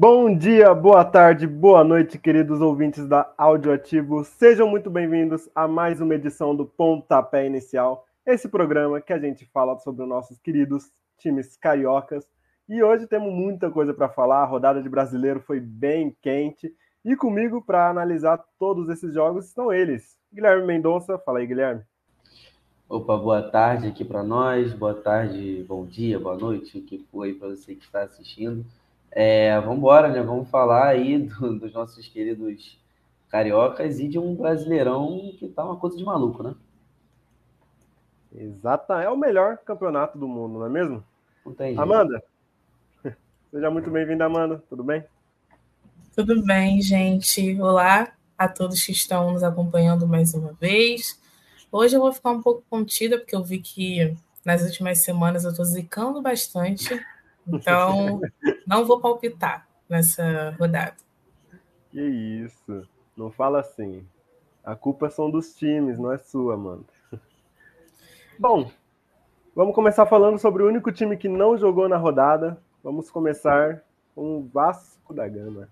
Bom dia, boa tarde, boa noite, queridos ouvintes da Audioativo. Sejam muito bem-vindos a mais uma edição do Pontapé Inicial, esse programa que a gente fala sobre os nossos queridos times cariocas. E hoje temos muita coisa para falar, a rodada de brasileiro foi bem quente. E comigo para analisar todos esses jogos estão eles. Guilherme Mendonça, fala aí, Guilherme. Opa, boa tarde aqui para nós, boa tarde, bom dia, boa noite, o que foi para você que está assistindo. É, vamos embora, né? Vamos falar aí do, dos nossos queridos cariocas e de um brasileirão que tá uma coisa de maluco, né? Exata, é o melhor campeonato do mundo, não é mesmo? Não. Amanda, seja muito bem-vinda, Amanda. Tudo bem? Tudo bem, gente. Olá a todos que estão nos acompanhando mais uma vez. Hoje eu vou ficar um pouco contida, porque eu vi que nas últimas semanas eu estou zicando bastante. Então, não vou palpitar nessa rodada. Que isso. Não fala assim. A culpa são dos times, não é sua, mano. Bom, vamos começar falando sobre o único time que não jogou na rodada. Vamos começar com o Vasco da Gama.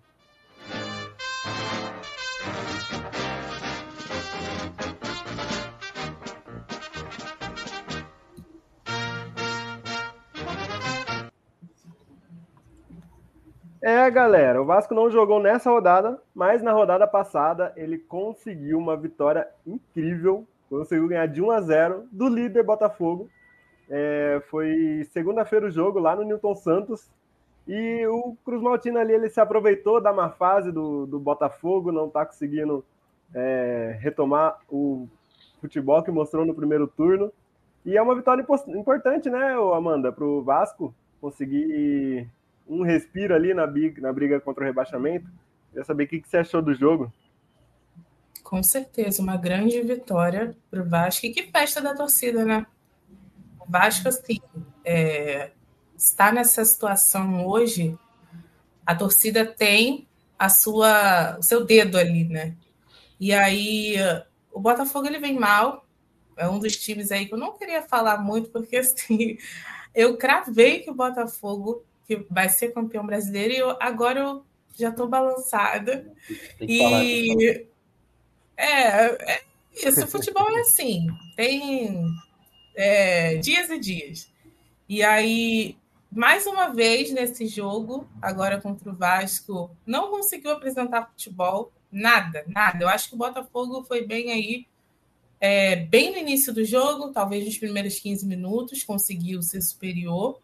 É, galera, o Vasco não jogou nessa rodada, mas na rodada passada ele conseguiu uma vitória incrível. Conseguiu ganhar de 1 a 0 do líder Botafogo. É, foi segunda-feira o jogo lá no Newton Santos. E o Cruz Maltino ali ele se aproveitou da má fase do, do Botafogo, não está conseguindo é, retomar o futebol que mostrou no primeiro turno. E é uma vitória importante, né, Amanda, para o Vasco conseguir um respiro ali na briga, na briga contra o rebaixamento. Queria saber o que, que você achou do jogo. Com certeza, uma grande vitória para o Vasco. E que festa da torcida, né? O Vasco, assim, é, está nessa situação hoje, a torcida tem a sua, o seu dedo ali, né? E aí, o Botafogo ele vem mal, é um dos times aí que eu não queria falar muito, porque assim, eu cravei que o Botafogo que vai ser campeão brasileiro, e eu, agora eu já estou balançada. E é, é isso, futebol é assim, tem é, dias e dias. E aí, mais uma vez nesse jogo, agora contra o Vasco, não conseguiu apresentar futebol, nada, nada. Eu acho que o Botafogo foi bem aí, é, bem no início do jogo, talvez nos primeiros 15 minutos, conseguiu ser superior.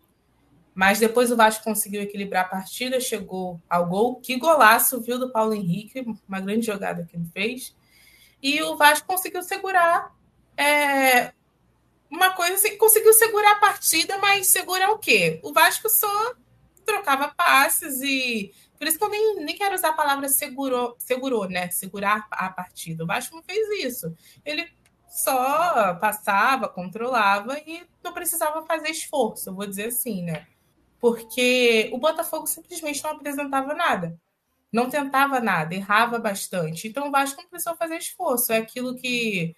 Mas depois o Vasco conseguiu equilibrar a partida, chegou ao gol. Que golaço, viu, do Paulo Henrique, uma grande jogada que ele fez. E o Vasco conseguiu segurar é, uma coisa assim, conseguiu segurar a partida, mas segurar o quê? O Vasco só trocava passes e. Por isso que eu nem, nem quero usar a palavra segurou, segurou, né? Segurar a partida. O Vasco não fez isso. Ele só passava, controlava e não precisava fazer esforço, vou dizer assim, né? Porque o Botafogo simplesmente não apresentava nada, não tentava nada, errava bastante. Então o Vasco não precisou fazer esforço. É aquilo que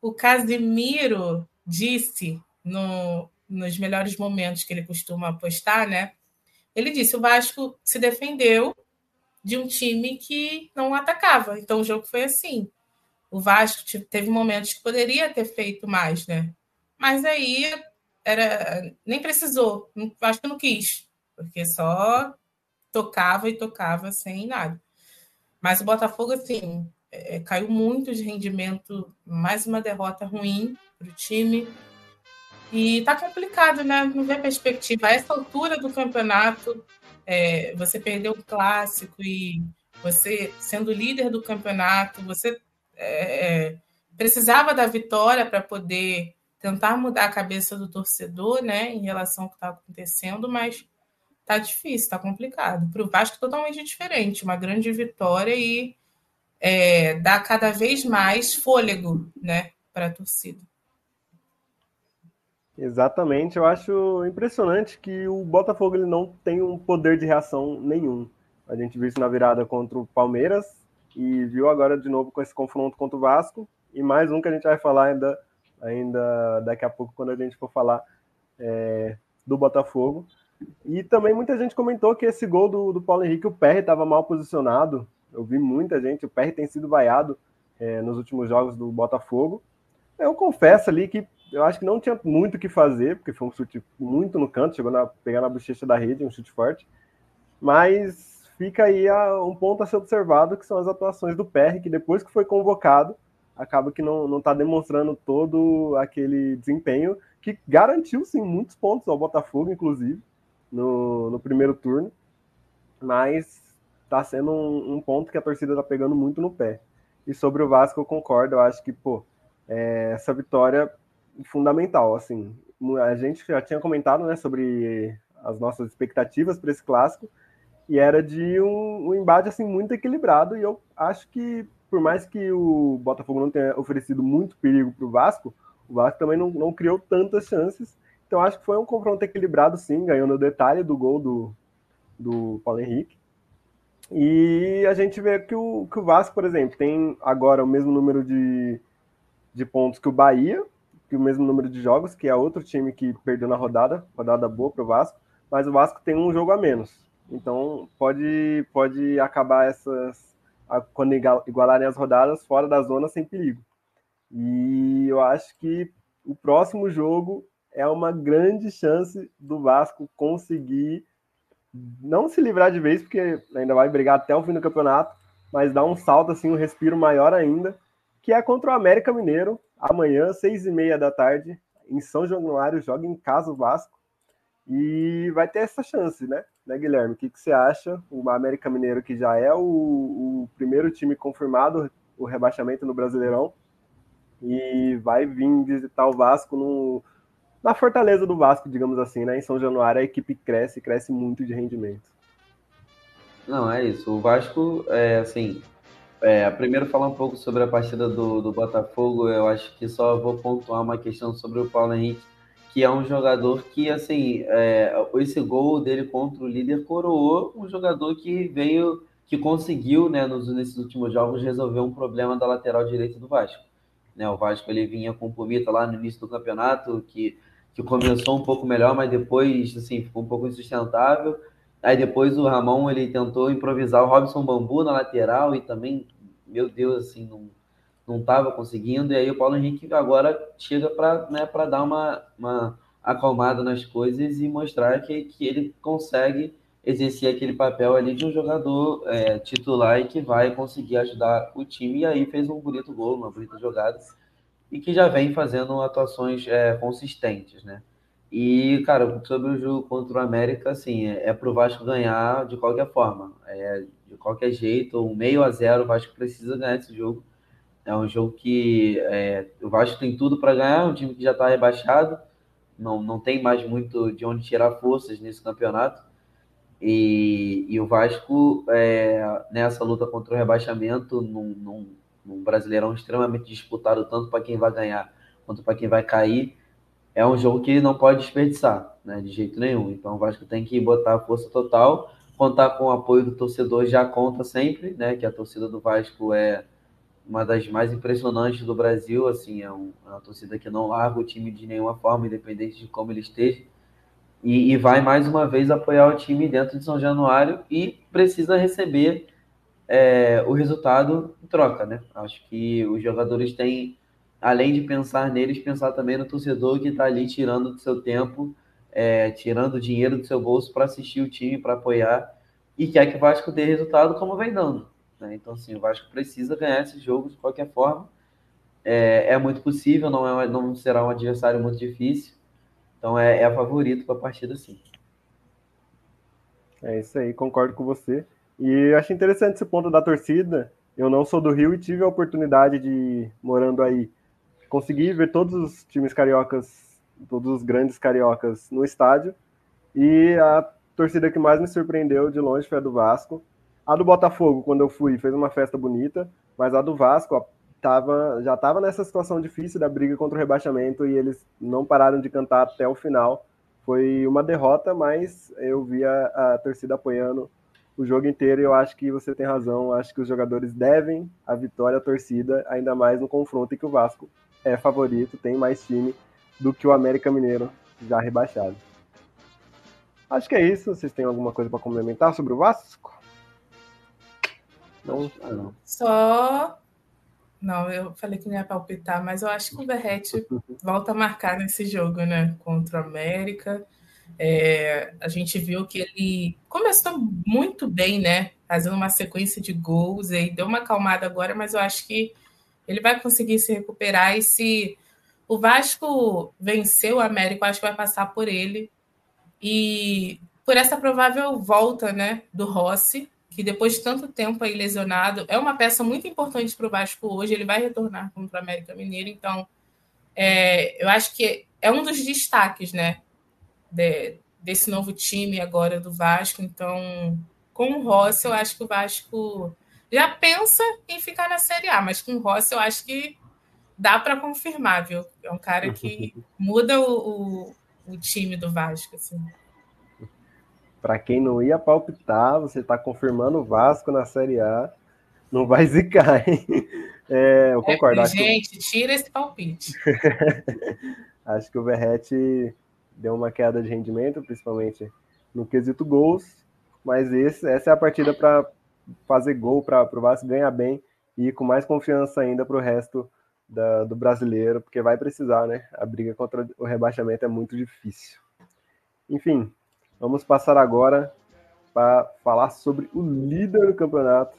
o Casimiro disse no, nos melhores momentos que ele costuma postar, né? Ele disse: o Vasco se defendeu de um time que não atacava. Então o jogo foi assim. O Vasco teve momentos que poderia ter feito mais, né? Mas aí era nem precisou, acho que não quis, porque só tocava e tocava sem nada. Mas o Botafogo, assim, é, caiu muito de rendimento, mais uma derrota ruim para o time. E tá complicado, né? Não vê perspectiva. A essa altura do campeonato, é, você perdeu o clássico e você, sendo líder do campeonato, você é, é precisava da vitória para poder tentar mudar a cabeça do torcedor, né, em relação ao que está acontecendo, mas tá difícil, tá complicado. Para o Vasco, totalmente diferente, uma grande vitória e é, dá cada vez mais fôlego, né, para a torcida. Exatamente, eu acho impressionante que o Botafogo ele não tem um poder de reação nenhum. A gente viu isso na virada contra o Palmeiras, e viu agora de novo com esse confronto contra o Vasco, e mais um que a gente vai falar ainda, ainda daqui a pouco, quando a gente for falar é, do Botafogo. E também muita gente comentou que esse gol do, do Paulo Henrique, o PR estava mal posicionado. Eu vi muita gente, o PR tem sido vaiado é, nos últimos jogos do Botafogo. Eu confesso ali que eu acho que não tinha muito o que fazer, porque foi um chute muito no canto, chegou a pegar na bochecha da rede, um chute forte. Mas fica aí a, um ponto a ser observado, que são as atuações do PR, que depois que foi convocado, acaba que não está demonstrando todo aquele desempenho que garantiu, sim, muitos pontos ao Botafogo, inclusive, no, no primeiro turno. Mas está sendo um, um ponto que a torcida está pegando muito no pé. E sobre o Vasco, eu concordo. Eu acho que, pô, é, essa vitória é fundamental. Assim, a gente já tinha comentado, né, sobre as nossas expectativas para esse clássico e era de um, um, embate assim muito equilibrado. E eu acho que, por mais que o Botafogo não tenha oferecido muito perigo para o Vasco, o Vasco também não, não criou tantas chances. Então acho que foi um confronto equilibrado, sim, ganhou no detalhe do gol do, do Paulo Henrique. E a gente vê que o, que o Vasco, por exemplo, tem agora o mesmo número de, de pontos que o Bahia, que o mesmo número de jogos, que é outro time que perdeu na rodada, rodada boa para o Vasco, mas o Vasco tem um jogo a menos. Então pode, pode acabar essas. Quando igualarem as rodadas fora da zona sem perigo. E eu acho que o próximo jogo é uma grande chance do Vasco conseguir não se livrar de vez, porque ainda vai brigar até o fim do campeonato, mas dar um salto, assim, um respiro maior ainda, que é contra o América Mineiro, amanhã, seis e meia da tarde, em São Januário, joga em casa o Vasco, e vai ter essa chance, né, né Guilherme? O que, que você acha? O América Mineiro, que já é o, o primeiro time confirmado, o rebaixamento no Brasileirão, e vai vir visitar o Vasco no na fortaleza do Vasco, digamos assim, né? Em São Januário a equipe cresce, cresce muito de rendimento. Não, é isso. O Vasco, é, assim, é, primeiro falar um pouco sobre a partida do, do Botafogo, eu acho que só vou pontuar uma questão sobre o Paulo Henrique, que é um jogador que, assim, é, esse gol dele contra o líder coroou um jogador que veio, que conseguiu, né, nos, nesses últimos jogos, resolver um problema da lateral direita do Vasco. Né, o Vasco ele vinha com o Pumita lá no início do campeonato, que que começou um pouco melhor, mas depois, assim, ficou um pouco insustentável. Aí depois o Ramon, ele tentou improvisar o Robson Bambu na lateral e também, meu Deus, assim, não não estava conseguindo. E aí o Paulo Henrique agora chega para né, dar uma, uma acalmada nas coisas e mostrar que, que ele consegue exercer aquele papel ali de um jogador é, titular e que vai conseguir ajudar o time. E aí fez um bonito gol, uma bonita jogada e que já vem fazendo atuações é, consistentes, né? E, cara, sobre o jogo contra o América, assim, é, é pro Vasco ganhar de qualquer forma. É, de qualquer jeito, um meio a zero, o Vasco precisa ganhar esse jogo. É um jogo que é, o Vasco tem tudo para ganhar, um time que já está rebaixado, não, não tem mais muito de onde tirar forças nesse campeonato. E, e o Vasco, é, nessa luta contra o rebaixamento, não, não, um Brasileirão extremamente disputado, tanto para quem vai ganhar quanto para quem vai cair, é um jogo que não pode desperdiçar, né, de jeito nenhum. Então o Vasco tem que botar a força total, contar com o apoio do torcedor, já conta sempre, né, que a torcida do Vasco é uma das mais impressionantes do Brasil, assim, é, um, é uma torcida que não larga o time de nenhuma forma, independente de como ele esteja, e, e vai mais uma vez apoiar o time dentro de São Januário e precisa receber é, o resultado em troca, né? Acho que os jogadores têm, além de pensar neles, pensar também no torcedor que está ali tirando do seu tempo, é, tirando dinheiro do seu bolso para assistir o time, para apoiar, e quer que o Vasco dê resultado como vem dando. Né? Então, assim, o Vasco precisa ganhar esse jogo de qualquer forma. É, é muito possível, não, é, não será um adversário muito difícil. Então, é, é favorito para a partida, sim. É isso aí, concordo com você. E achei interessante esse ponto da torcida. Eu não sou do Rio e tive a oportunidade de, morando aí, conseguir ver todos os times cariocas, todos os grandes cariocas no estádio. E a torcida que mais me surpreendeu de longe foi a do Vasco. A do Botafogo, quando eu fui, fez uma festa bonita, mas a do Vasco ó, tava, já estava nessa situação difícil da briga contra o rebaixamento e eles não pararam de cantar até o final. Foi uma derrota, mas eu vi a, a torcida apoiando o jogo inteiro. Eu acho que você tem razão. Acho que os jogadores devem a vitória à torcida, ainda mais no confronto em que o Vasco é favorito, tem mais time do que o América Mineiro já rebaixado. Acho que é isso. Vocês têm alguma coisa para complementar sobre o Vasco? Não, não. Só. Não, eu falei que não ia palpitar, mas eu acho que o Verrete volta a marcar nesse jogo, né? Contra o América. É, a gente viu que ele começou muito bem, né? Fazendo uma sequência de gols e deu uma acalmada agora, mas eu acho que ele vai conseguir se recuperar. E se o Vasco venceu o América, eu acho que vai passar por ele. E por essa provável volta né, do Rossi, que depois de tanto tempo aí lesionado, é uma peça muito importante para o Vasco hoje. Ele vai retornar contra o América Mineiro, então é, eu acho que é um dos destaques, né? de, desse novo time agora do Vasco. Então, com o Rossi, eu acho que o Vasco já pensa em ficar na Série A, mas com o Rossi eu acho que dá para confirmar, viu? É um cara que muda o, o, o time do Vasco. Assim. Para quem não ia palpitar, você está confirmando o Vasco na Série A. Não vai zicar, hein? É, eu concordo. É, gente, que... tira esse palpite. acho que o Verrete deu uma queda de rendimento, principalmente no quesito gols, mas esse, essa é a partida para fazer gol, para o Vasco ganhar bem e ir com mais confiança ainda para o resto da, do brasileiro, porque vai precisar, né? A briga contra o rebaixamento é muito difícil. Enfim, vamos passar agora para falar sobre o líder do campeonato.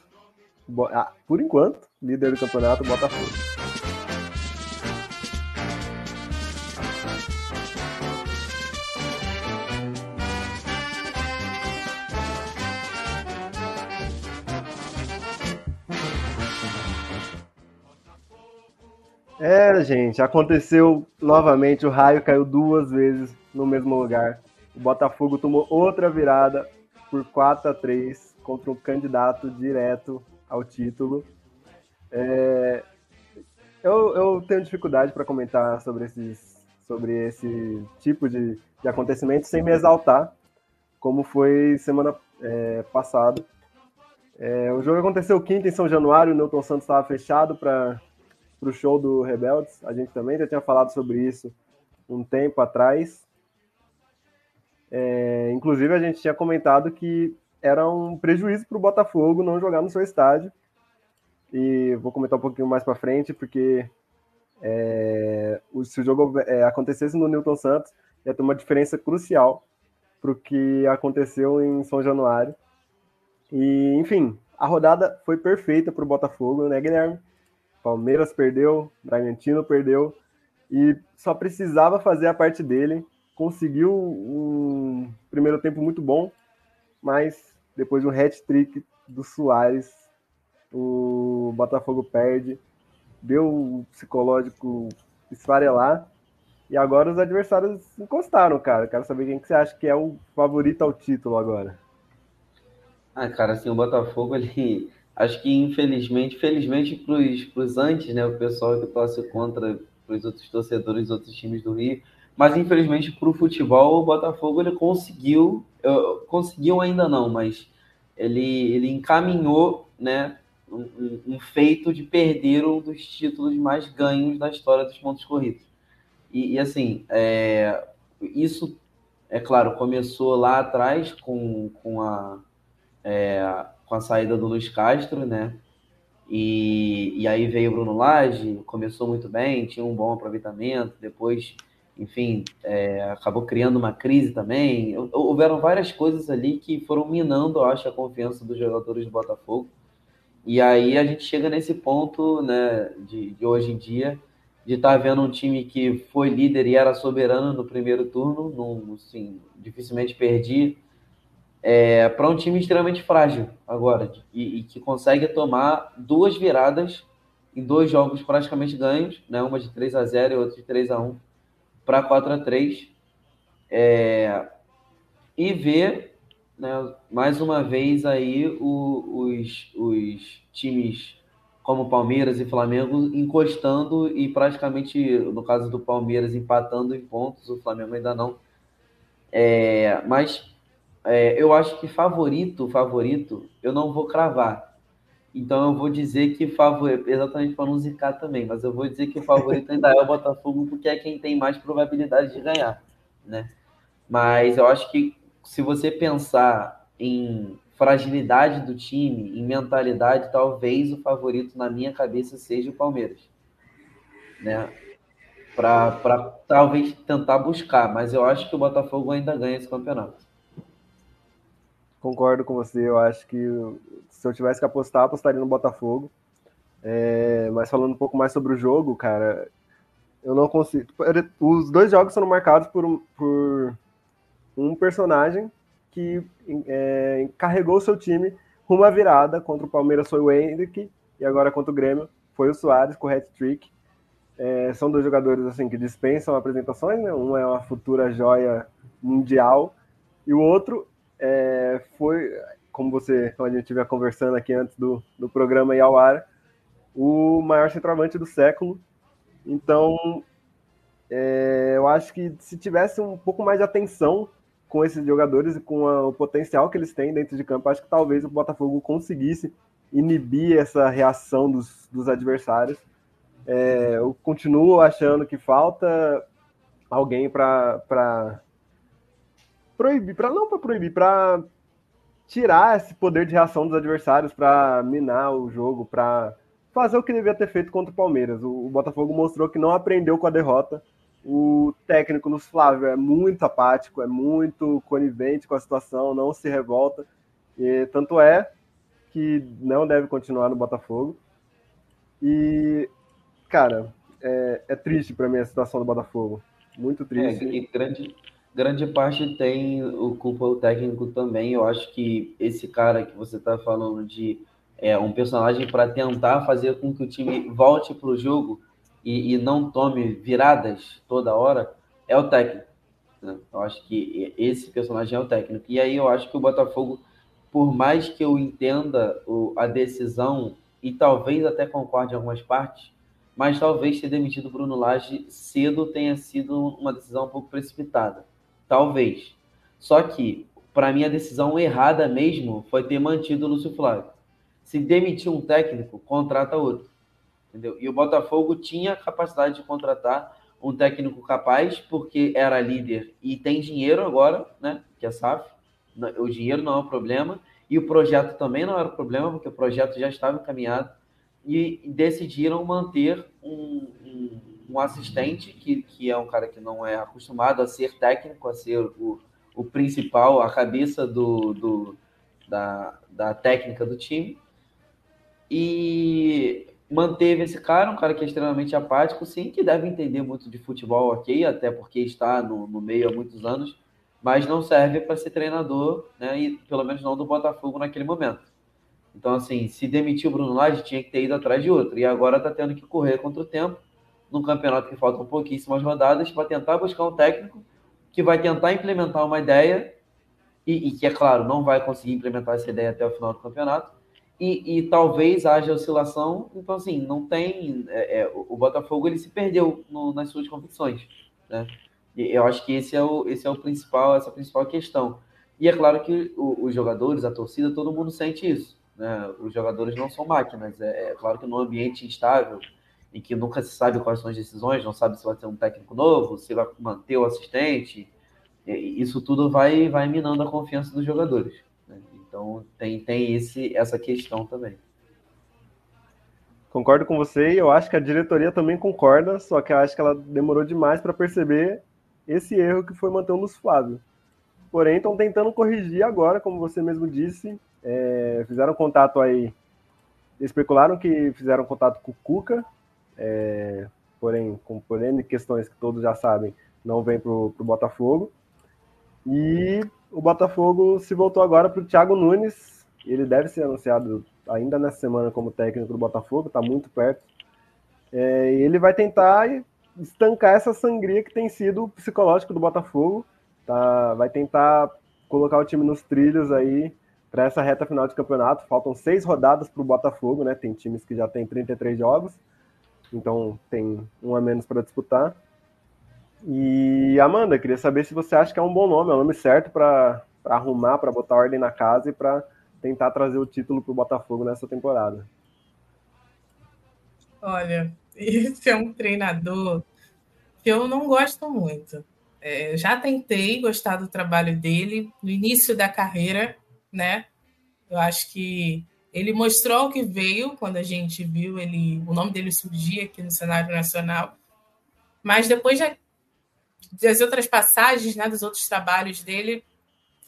Ah, por enquanto, líder do campeonato, Botafogo. É, gente, aconteceu novamente. O raio caiu duas vezes no mesmo lugar. O Botafogo tomou outra virada por 4 a 3 contra um candidato direto ao título. É, eu, eu, tenho dificuldade para comentar sobre, esses, sobre esse tipo de, de acontecimento sem me exaltar, como foi semana é, passada. É, o jogo aconteceu quinta em São Januário, o Newton Santos estava fechado para o show do Rebeldes. A gente também já tinha falado sobre isso um tempo atrás. É, inclusive, a gente tinha comentado que era um prejuízo para o Botafogo não jogar no seu estádio. E vou comentar um pouquinho mais para frente, porque é, se o jogo é, acontecesse no Newton Santos, ia ter uma diferença crucial para o que aconteceu em São Januário. E, enfim, a rodada foi perfeita para o Botafogo, né, Guilherme? Palmeiras perdeu, Bragantino perdeu e só precisava fazer a parte dele. Conseguiu um primeiro tempo muito bom, mas depois de um hat-trick do Soares, o Botafogo perde, deu o psicológico esfarelar e agora os adversários encostaram, cara. Quero saber quem que você acha que é o favorito ao título agora. Ah, cara, assim, o Botafogo ele acho que infelizmente, felizmente para os antes, né, o pessoal que torce contra os outros torcedores dos outros times do Rio, mas infelizmente para o futebol o Botafogo ele conseguiu, conseguiu ainda não, mas ele, ele encaminhou, né, um, um, feito de perder um dos títulos mais ganhos da história dos pontos corridos. E, e assim, é, isso, é claro, começou lá atrás com, com a é, com a saída do Luiz Castro, né? E, e aí veio o Bruno Lage, começou muito bem, tinha um bom aproveitamento, depois, enfim, é, acabou criando uma crise também. Houveram várias coisas ali que foram minando, eu acho, a confiança dos jogadores do Botafogo. E aí a gente chega nesse ponto, né, de, de hoje em dia, de estar tá vendo um time que foi líder e era soberano no primeiro turno, num, assim, dificilmente perdia é, para um time extremamente frágil agora e, e, que consegue tomar duas viradas em dois jogos praticamente ganhos, né? uma de 3 a 0 e outra de 3 a 1 para 4 a 3 é, e ver né, mais uma vez aí o, os, os times como Palmeiras e Flamengo encostando e praticamente, no caso do Palmeiras, empatando em pontos, o Flamengo ainda não. É, mas é, eu acho que favorito, favorito, eu não vou cravar. Então eu vou dizer que favorito, exatamente para não zicar também, mas eu vou dizer que o favorito ainda é o Botafogo, porque é quem tem mais probabilidade de ganhar, né? Mas eu acho que se você pensar em fragilidade do time, em mentalidade, talvez o favorito na minha cabeça seja o Palmeiras, né? Para talvez tentar buscar, mas eu acho que o Botafogo ainda ganha esse campeonato. Concordo com você, eu acho que se eu tivesse que apostar, apostaria no Botafogo. É, mas falando um pouco mais sobre o jogo, cara, eu não consigo. Os dois jogos foram marcados por, por um personagem que é, carregou seu time rumo à virada. Contra o Palmeiras foi o Hendrick e agora contra o Grêmio foi o Soares com o hat-trick. É, são dois jogadores assim que dispensam apresentações, né? Um é uma futura joia mundial e o outro é, foi, como você, como a gente estiver conversando aqui antes do, do programa ir ao ar, o maior centroavante do século. Então, é, eu acho que se tivesse um pouco mais de atenção com esses jogadores e com a, o potencial que eles têm dentro de campo, acho que talvez o Botafogo conseguisse inibir essa reação dos, dos adversários. É, eu continuo achando que falta alguém para proibir, para não para proibir, para tirar esse poder de reação dos adversários, para minar o jogo, para fazer o que devia ter feito contra o Palmeiras. O, o Botafogo mostrou que não aprendeu com a derrota o técnico nos Flávio é muito apático, é muito conivente com a situação, não se revolta. E tanto é que não deve continuar no Botafogo. E, cara, é, é triste para mim a situação do Botafogo. Muito triste. É, e grande, grande parte tem o culpa o técnico também. Eu acho que esse cara que você está falando de é, um personagem para tentar fazer com que o time volte para o jogo e, e não tome viradas toda hora é o técnico. Né? Eu acho que esse personagem é o técnico. E aí eu acho que o Botafogo, por mais que eu entenda o, a decisão e talvez até concorde em algumas partes, mas talvez ter demitido Bruno Lage cedo tenha sido uma decisão um pouco precipitada. Talvez. Só que, para mim, a decisão errada mesmo foi ter mantido o Lúcio Flávio. Se demitir um técnico, contrata outro entendeu? E o Botafogo tinha capacidade de contratar um técnico capaz, porque era líder e tem dinheiro agora, né? Que é SAF. O dinheiro não é um problema. E o projeto também não era problema, porque o projeto já estava encaminhado. E decidiram manter um, um, um assistente, que, que é um cara que não é acostumado a ser técnico, a ser o, o principal, a cabeça do, do da, da técnica do time. E manteve esse cara, um cara que é extremamente apático, sim, que deve entender muito de futebol, ok, até porque está no, no meio há muitos anos, mas não serve para ser treinador, né, e pelo menos não do Botafogo naquele momento. Então, assim, se demitiu o Bruno Lage, tinha que ter ido atrás de outro, e agora está tendo que correr contra o tempo, num campeonato que faltam pouquíssimas rodadas, para tentar buscar um técnico que vai tentar implementar uma ideia, e, e que, é claro, não vai conseguir implementar essa ideia até o final do campeonato, e, e, talvez haja oscilação. Então, assim, não tem. É, é, o Botafogo ele se perdeu no, nas suas convicções. Né? E eu acho que esse é o, esse é o principal, essa é a principal questão. E é claro que o, os jogadores, a torcida, todo mundo sente isso. Né? Os jogadores não são máquinas. É, é, claro que num ambiente instável, em que nunca se sabe quais são as decisões, não sabe se vai ter um técnico novo, se vai manter o assistente, isso tudo vai, vai minando a confiança dos jogadores. Então tem, tem esse, essa questão também. Concordo com você e eu acho que a diretoria também concorda, só que eu acho que ela demorou demais para perceber esse erro que foi manter o Lúcio Flávio. Porém, estão tentando corrigir agora, como você mesmo disse. É, fizeram contato aí. Especularam que fizeram contato com o Cuca, é, porém, com porém questões que todos já sabem, não vem para o Botafogo. E o Botafogo se voltou agora para o Thiago Nunes. Ele deve ser anunciado ainda nessa semana como técnico do Botafogo, está muito perto. É, ele vai tentar estancar essa sangria que tem sido o psicológico do Botafogo. Tá? Vai tentar colocar o time nos trilhos aí para essa reta final de campeonato. Faltam seis rodadas para o Botafogo, né? Tem times que já tem 33 jogos, então tem um a menos para disputar. E Amanda, queria saber se você acha que é um bom nome, é o nome certo para arrumar, para botar ordem na casa e para tentar trazer o título para o Botafogo nessa temporada. Olha, esse é um treinador que eu não gosto muito. É, já tentei gostar do trabalho dele no início da carreira, né? Eu acho que ele mostrou o que veio quando a gente viu ele, o nome dele surgir aqui no cenário nacional. Mas depois das outras passagens, né, dos outros trabalhos dele,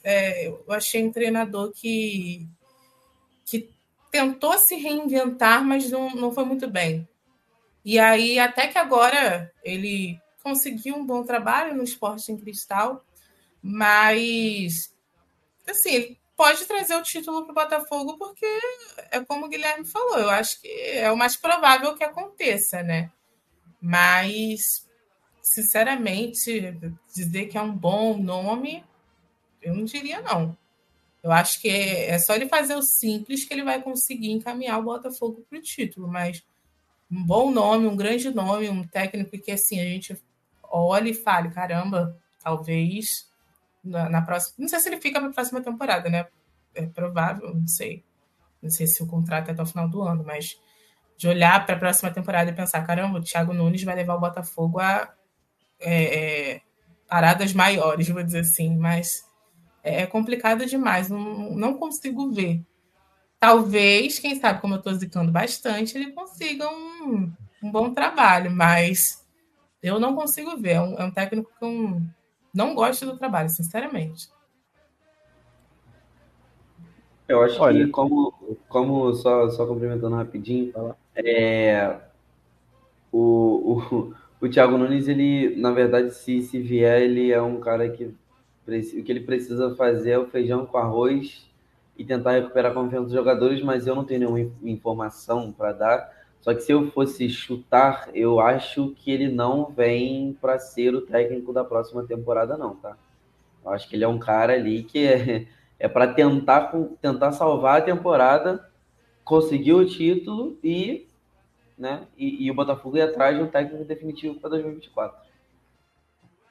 é, eu achei um treinador que, que tentou se reinventar, mas não, não foi muito bem. E aí, até que agora ele conseguiu um bom trabalho no esporte em cristal, mas assim, pode trazer o título para o Botafogo, porque é como o Guilherme falou, eu acho que é o mais provável que aconteça, né? Mas, sinceramente, dizer que é um bom nome, eu não diria não. Eu acho que é só ele fazer o simples que ele vai conseguir encaminhar o Botafogo para o título, mas um bom nome, um grande nome, um técnico que assim a gente olhe e fale, caramba, talvez na, na próxima. Não sei se ele fica para a próxima temporada, né? É provável, não sei. Não sei se o contrato é até o final do ano, mas de olhar para a próxima temporada e pensar, caramba, o Thiago Nunes vai levar o Botafogo a é, é, paradas maiores, vou dizer assim, mas é, é complicado demais, não, não consigo ver talvez, quem sabe, como eu estou zicando bastante, ele consiga um, um, bom trabalho, mas eu não consigo ver. É um, é um técnico eu não gosto do trabalho, sinceramente. Eu acho Olha. que, como, como só, só complementando rapidinho, é, o, o, o Thiago Nunes, ele, na verdade, se, se vier, ele é um cara que o que ele precisa fazer é o feijão com arroz e tentar recuperar a confiança dos jogadores, mas eu não tenho nenhuma informação para dar. Só que se eu fosse chutar, eu acho que ele não vem para ser o técnico da próxima temporada, não, tá? Eu acho que ele é um cara ali que é, é para tentar, tentar salvar a temporada, conseguir o título e, né, e, e o Botafogo ir atrás de um técnico definitivo para 2024.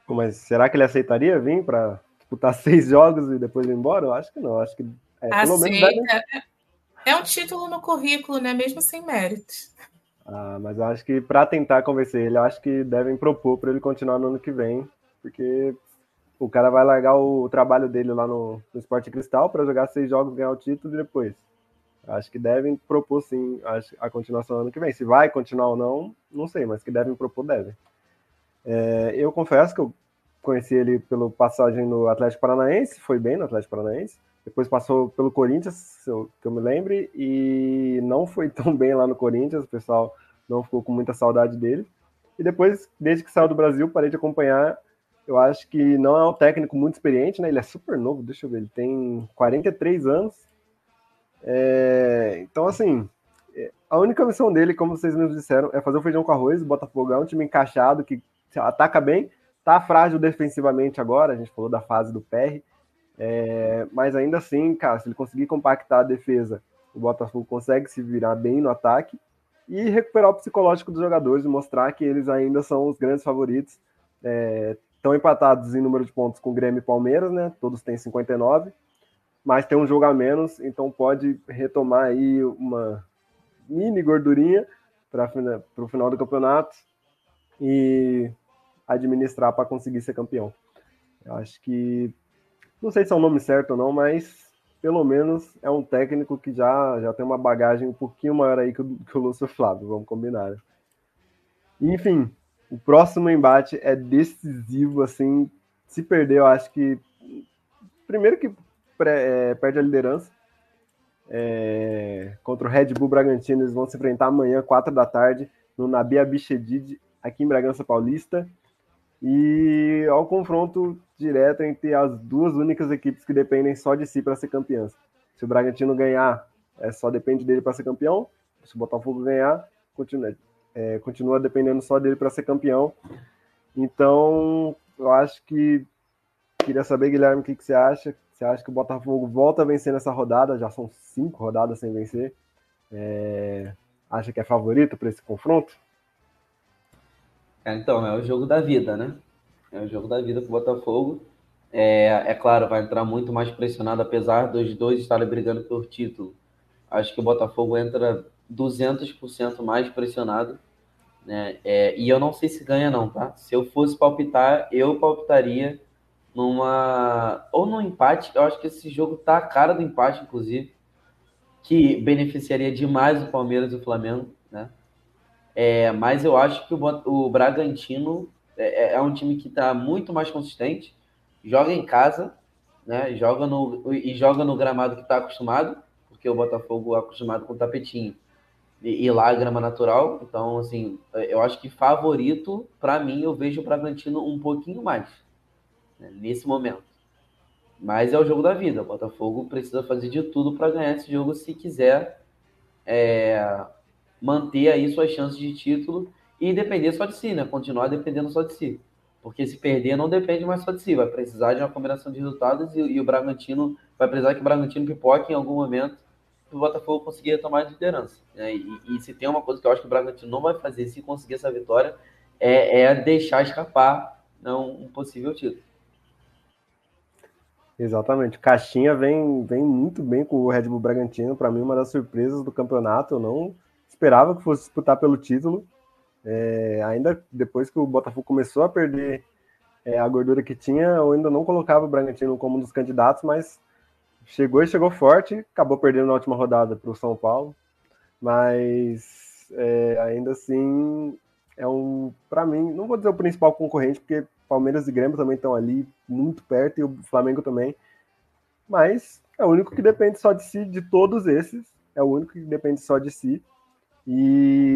Mas será que ele aceitaria vir para disputar seis jogos e depois ir embora? Eu acho que não. Eu acho que é, pelo menos deve... É um título no currículo, né? Mesmo sem méritos. Ah, mas eu acho que para tentar convencer ele, eu acho que devem propor para ele continuar no ano que vem, porque o cara vai largar o trabalho dele lá no, no Esporte Cristal para jogar seis jogos, ganhar o título e depois. Acho que devem propor sim a, continuação no ano que vem. Se vai continuar ou não, não sei, mas que devem propor, devem. É, eu confesso que eu conheci ele pelo passagem no Atlético Paranaense, foi bem no Atlético Paranaense depois passou pelo Corinthians, que eu me lembre, e não foi tão bem lá no Corinthians, o pessoal não ficou com muita saudade dele. E depois, desde que saiu do Brasil, parei de acompanhar. Eu acho que não é um técnico muito experiente, né? Ele é super novo, deixa eu ver, ele tem 43 anos. É... Então, assim, é, a única missão dele, como vocês mesmos disseram, é fazer o feijão com arroz. O Botafogo é um time encaixado que ataca bem, tá frágil defensivamente agora. A gente falou da fase do PR, é, mas ainda assim, cara, se ele conseguir compactar a defesa, o Botafogo consegue se virar bem no ataque e recuperar o psicológico dos jogadores e mostrar que eles ainda são os grandes favoritos. Estão é, empatados em número de pontos com Grêmio e Palmeiras, né? Todos têm 59, mas tem um jogo a menos, então pode retomar aí uma mini gordurinha para o final do campeonato e administrar para conseguir ser campeão. Eu acho que não sei se é o nome certo ou não, mas pelo menos é um técnico que já, já tem uma bagagem um pouquinho maior aí que o, que o Lúcio Flávio, vamos combinar. Né? Enfim, o próximo embate é decisivo, assim, se perder, eu acho que primeiro que é, perde a liderança é, contra o Red Bull Bragantino, eles vão se enfrentar amanhã, 4 da tarde, no Nabi Abichedid, aqui em Bragança Paulista. E ao confronto direto entre as duas únicas equipes que dependem só de si para ser campeãs. Se o Bragantino ganhar, é, só depende dele para ser campeão. Se o Botafogo ganhar, continua, é, continua dependendo só dele para ser campeão. Então, eu acho que queria saber, Guilherme, o que, que você acha? Você acha que o Botafogo volta a vencer nessa rodada? Já são cinco rodadas sem vencer. É, acha que é favorito para esse confronto? É, então, é o jogo da vida, né? É o jogo da vida pro Botafogo. É, é claro, vai entrar muito mais pressionado, apesar dos dois estarem brigando por título. Acho que o Botafogo entra 200% mais pressionado. Né? É, e eu não sei se ganha, não, tá? Se eu fosse palpitar, eu palpitaria numa. Ou no empate. Eu acho que esse jogo tá a cara do empate, inclusive. Que beneficiaria demais o Palmeiras e o Flamengo, né? É, mas eu acho que o, o Bragantino é, é, é um time que está muito mais consistente, joga em casa, né? Joga no, e joga no gramado que está acostumado, porque o Botafogo é acostumado com tapetinho e, e lá é grama natural. Então, assim, eu acho que favorito, para mim, eu vejo o Bragantino um pouquinho mais né? nesse momento. Mas é o jogo da vida. O Botafogo precisa fazer de tudo para ganhar esse jogo se quiser é, manter aí suas chances de título e depender só de si, né? Continuar dependendo só de si. Porque se perder, não depende mais só de si. Vai precisar de uma combinação de resultados e, e o Bragantino vai precisar que o Bragantino pipoque em algum momento para o Botafogo conseguir tomar a liderança. Né? E, e, se tem uma coisa que eu acho que o Bragantino não vai fazer se conseguir essa vitória, é, é deixar escapar não, um possível título. Exatamente. Caixinha vem, vem muito bem com o Red Bull Bragantino. Para mim, uma das surpresas do campeonato. Eu não esperava que fosse disputar pelo título. É, ainda depois que o Botafogo começou a perder é, a gordura que tinha, eu ainda não colocava o Bragantino como um dos candidatos, mas chegou e chegou forte, acabou perdendo na última rodada para o São Paulo, mas é, ainda assim é um, para mim, não vou dizer o principal concorrente, porque Palmeiras e Grêmio também estão ali muito perto e o Flamengo também, mas é o único que depende só de si, de todos esses, é o único que depende só de si. E,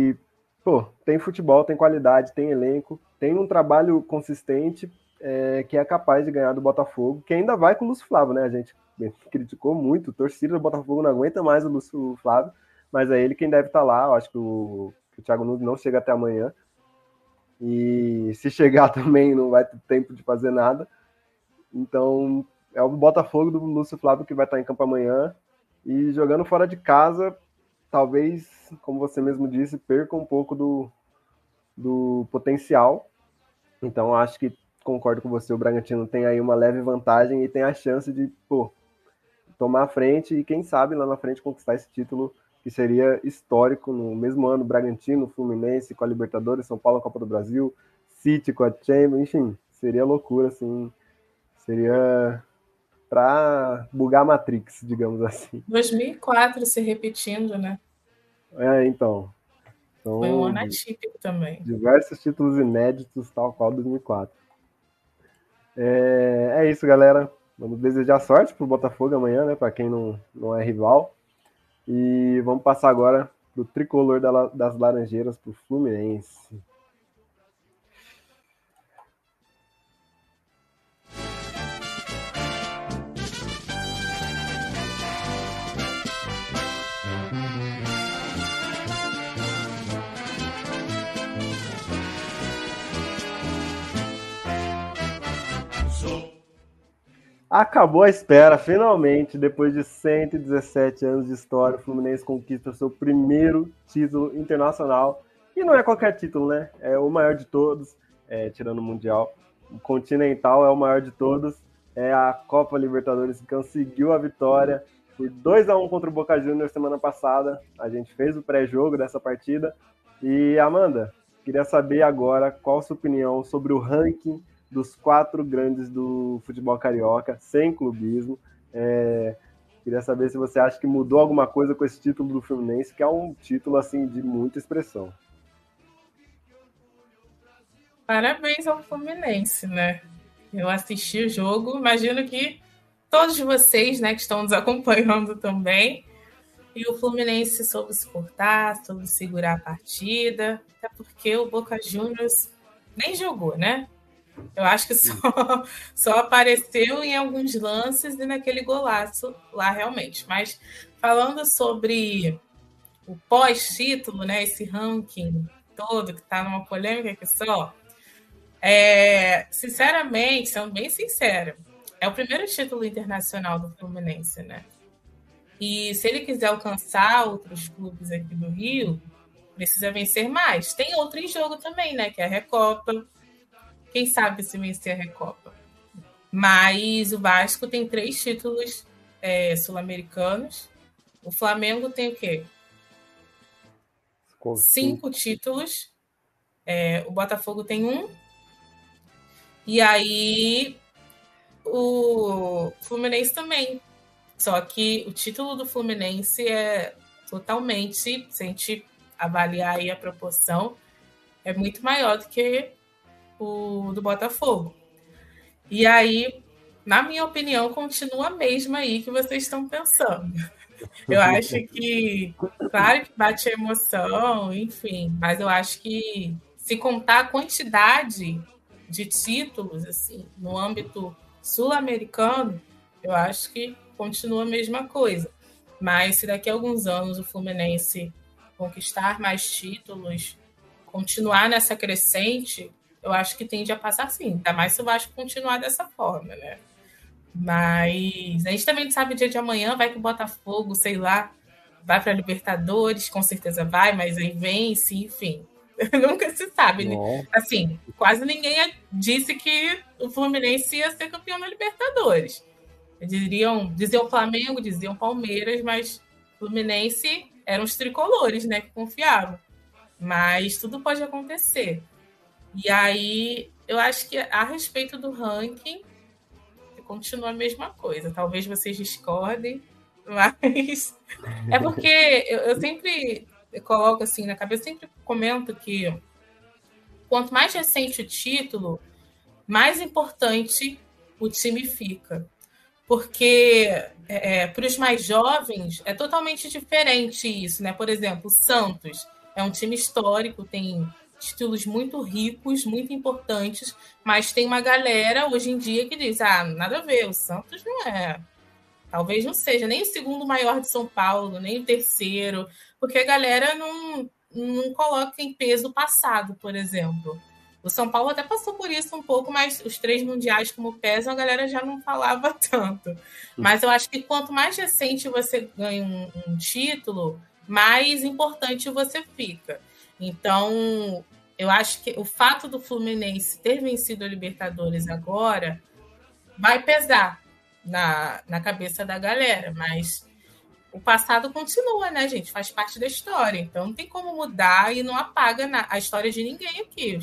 pô, tem futebol, tem qualidade, tem elenco, tem um trabalho consistente é, que é capaz de ganhar do Botafogo, que ainda vai com o Lúcio Flávio, né? A gente criticou muito, a torcida do Botafogo não aguenta mais o Lúcio Flávio, mas é ele quem deve estar tá lá. Eu acho que o, que o Thiago Nunes não chega até amanhã. E se chegar também não vai ter tempo de fazer nada. Então é o Botafogo do Lúcio Flávio que vai estar tá em campo amanhã. E jogando fora de casa, talvez, como você mesmo disse, perca um pouco do, do potencial. Então, acho que concordo com você, o Bragantino tem aí uma leve vantagem e tem a chance de pô, tomar a frente e, quem sabe, lá na frente conquistar esse título que seria histórico no mesmo ano, Bragantino, Fluminense com a Libertadores, São Paulo, Copa do Brasil, City com a Champions, enfim, seria loucura, assim, seria para bugar a Matrix, digamos assim. 2004 se repetindo, né? É, então. então Foi um ano atípico também. Diversos títulos inéditos, tal qual 2004. É, é isso, galera. Vamos desejar sorte para o Botafogo amanhã, né? Para quem não, não é rival. E vamos passar agora para o tricolor das Laranjeiras, para o Fluminense. Acabou a espera, finalmente, depois de 117 anos de história, o Fluminense conquista seu primeiro título internacional. E não é qualquer título, né? É o maior de todos, é, tirando o Mundial. O Continental é o maior de todos. É a Copa Libertadores que conseguiu a vitória por 2 a 1 contra o Boca Juniors semana passada. A gente fez o pré-jogo dessa partida. E Amanda, queria saber agora qual a sua opinião sobre o ranking dos quatro grandes do futebol carioca, sem clubismo. É, queria saber se você acha que mudou alguma coisa com esse título do Fluminense, que é um título assim de muita expressão. Parabéns ao Fluminense, né? Eu assisti o jogo, imagino que todos vocês, né, que estão nos acompanhando também. E o Fluminense soube se portar, soube segurar a partida, até porque o Boca Juniors nem jogou, né? Eu acho que só, só apareceu em alguns lances e naquele golaço lá realmente. Mas falando sobre o pós-título, né, esse ranking todo que está numa polêmica aqui só, é, sinceramente, sendo bem sincero, é o primeiro título internacional do Fluminense, né? E se ele quiser alcançar outros clubes aqui do Rio, precisa vencer mais. Tem outro em jogo também, né? Que é a Recopa, quem sabe se vencer a Recopa? Mas o Vasco tem três títulos é, sul-americanos. O Flamengo tem o quê? Cinco títulos. É, o Botafogo tem um. E aí o Fluminense também. Só que o título do Fluminense é totalmente, se a gente avaliar aí a proporção, é muito maior do que o do Botafogo. E aí, na minha opinião, continua a mesma aí que vocês estão pensando. Eu acho que, claro que bate a emoção, enfim, mas eu acho que se contar a quantidade de títulos, assim, no âmbito sul-americano, eu acho que continua a mesma coisa. Mas se daqui a alguns anos o Fluminense conquistar mais títulos, continuar nessa crescente, eu acho que tende a passar sim. Ainda mais se o Vasco continuar dessa forma, né? Mas a gente também sabe o dia de amanhã, vai que o Botafogo, sei lá, vai para a Libertadores, com certeza vai, mas aí vence, enfim. Nunca se sabe, né? Assim, quase ninguém disse que o Fluminense ia ser campeão da Libertadores. Diriam, diziam Flamengo, diziam Palmeiras, mas Fluminense eram os tricolores, né, que confiavam. Mas tudo pode acontecer. E aí, eu acho que a respeito do ranking, continua a mesma coisa. Talvez vocês discordem, mas é porque eu, eu sempre coloco assim na cabeça, sempre comento que quanto mais recente o título, mais importante o time fica. Porque é, é para os mais jovens é totalmente diferente isso, né? Por exemplo, o Santos é um time histórico, tem estilos muito ricos, muito importantes, mas tem uma galera hoje em dia que diz: ah, nada a ver, o Santos não é. Talvez não seja nem o segundo maior de São Paulo, nem o terceiro, porque a galera não, não coloca em peso o passado, por exemplo. O São Paulo até passou por isso um pouco, mas os três mundiais como pesam, a galera já não falava tanto. Mas eu acho que quanto mais recente você ganha um, um título, mais importante você fica. Então, eu acho que o fato do Fluminense ter vencido a Libertadores agora vai pesar na, na cabeça da galera, mas o passado continua, né, gente? Faz parte da história. Então não tem como mudar e não apaga a história de ninguém aqui.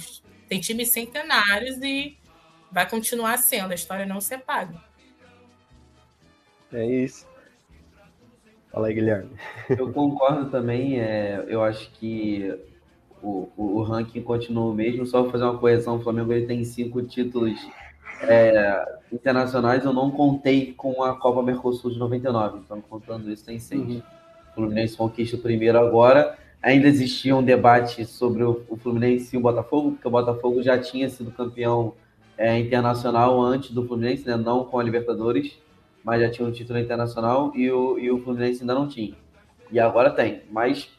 Tem times centenários e vai continuar sendo. A história não se apaga. É isso. Fala aí, Guilherme. Eu concordo também. É, eu acho que o, o, o, ranking continua o mesmo, só fazer uma correção, o Flamengo ele tem cinco títulos é, internacionais, eu não contei com a Copa Mercosul de 99, então contando isso tem seis. Uhum. O Fluminense conquista o primeiro agora, ainda existia um debate sobre o, o, Fluminense e o Botafogo, porque o Botafogo já tinha sido campeão é, internacional antes do Fluminense, né? não com a Libertadores, mas já tinha um título internacional e o, e o Fluminense ainda não tinha. E agora tem, mas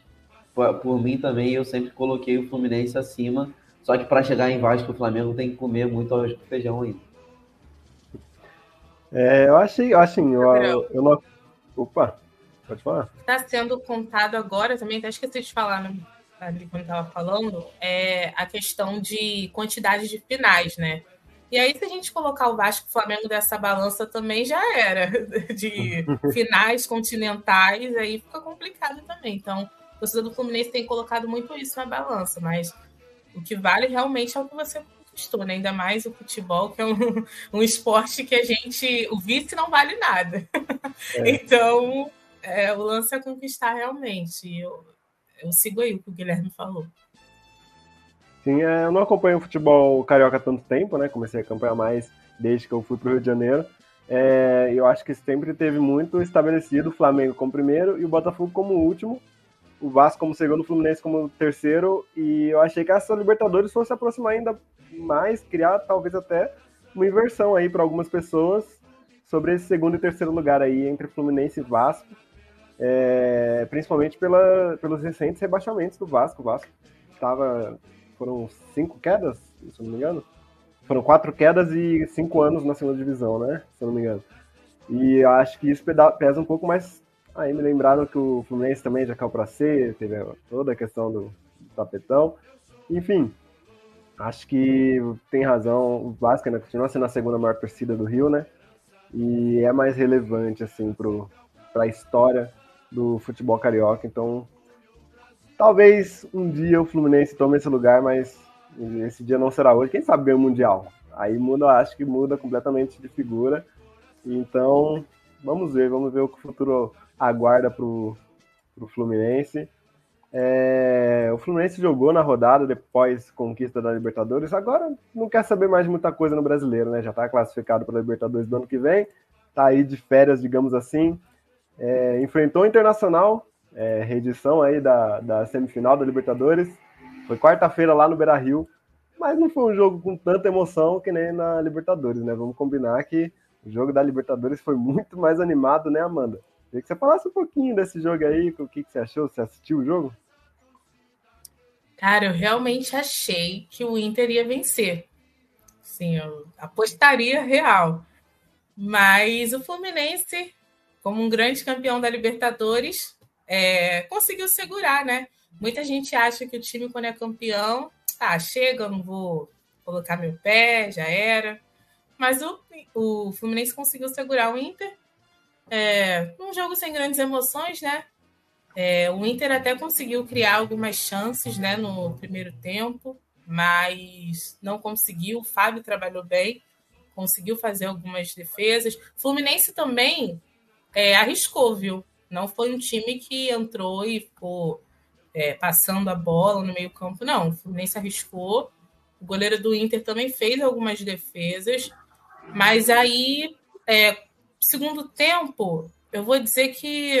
por, por mim também, eu sempre coloquei o Fluminense acima. Só que para chegar em Vasco, o Flamengo tem que comer muito arroz com feijão ainda. É, eu achei, assim, eu, eu, eu não... Opa, pode falar. Está sendo contado agora também, até esqueci de falar né, ali quando estava falando, é a questão de quantidade de finais, né? E aí, se a gente colocar o Vasco e o Flamengo dessa balança também já era, de finais continentais, aí fica complicado também. Então, torcida do Fluminense tem colocado muito isso na balança, mas o que vale realmente é o que você conquistou, né? Ainda mais o futebol, que é um, um esporte que a gente. O vice não vale nada. É. então, é, o lance é conquistar realmente. Eu, eu sigo aí o que o Guilherme falou. Sim, é, eu não acompanho o futebol carioca há tanto tempo, né? Comecei a acompanhar mais desde que eu fui para o Rio de Janeiro. É, eu acho que sempre teve muito estabelecido o Flamengo como primeiro e o Botafogo como último o Vasco como segundo, o Fluminense como terceiro, e eu achei que essa Libertadores fosse aproximar ainda mais, criar talvez até uma inversão aí para algumas pessoas sobre esse segundo e terceiro lugar aí entre Fluminense e Vasco, é, principalmente pela, pelos recentes rebaixamentos do Vasco. O Vasco estava foram cinco quedas, se não me engano, foram quatro quedas e cinco anos na segunda divisão, né? Se não me engano. E acho que isso pesa um pouco mais Aí me lembraram que o Fluminense também já caiu para C, teve toda a questão do, tapetão. Enfim, Acho que tem razão. O Vasco ainda continua sendo a segunda maior torcida do Rio, né? E é mais relevante, assim, para a história do futebol carioca. Então, talvez um dia o Fluminense tome esse lugar, mas esse dia não será hoje. Quem sabe ganha o Mundial? Aí muda, acho que muda completamente de figura. Então, vamos ver, vamos ver o que o futuro aguarda para o Fluminense. É, o Fluminense jogou na rodada depois conquista da Libertadores. Agora não quer saber mais de muita coisa no brasileiro, né? Já está classificado para a Libertadores do ano que vem. Está aí de férias, digamos assim. É, enfrentou o Internacional, é, reedição aí da, da semifinal da Libertadores. Foi quarta-feira lá no Beira Rio. Mas não foi um jogo com tanta emoção que nem na Libertadores, né? Vamos combinar que o jogo da Libertadores foi muito mais animado, né, Amanda? Queria que você falasse um pouquinho desse jogo aí, o que, que você achou? Você assistiu o jogo? Cara, eu realmente achei que o Inter ia vencer. Sim, eu apostaria real. Mas o Fluminense, como um grande campeão da Libertadores, é, conseguiu segurar, né? Muita gente acha que o time, quando é campeão, ah, chega, não vou colocar meu pé, já era. Mas o, o Fluminense conseguiu segurar o Inter. É, um jogo sem grandes emoções, né? É, o Inter até conseguiu criar algumas chances né, no primeiro tempo, mas não conseguiu. O Fábio trabalhou bem, conseguiu fazer algumas defesas. Fluminense também é, arriscou, viu? Não foi um time que entrou e ficou é, passando a bola no meio-campo, não. O Fluminense arriscou. O goleiro do Inter também fez algumas defesas, mas aí, é, segundo tempo, eu vou dizer que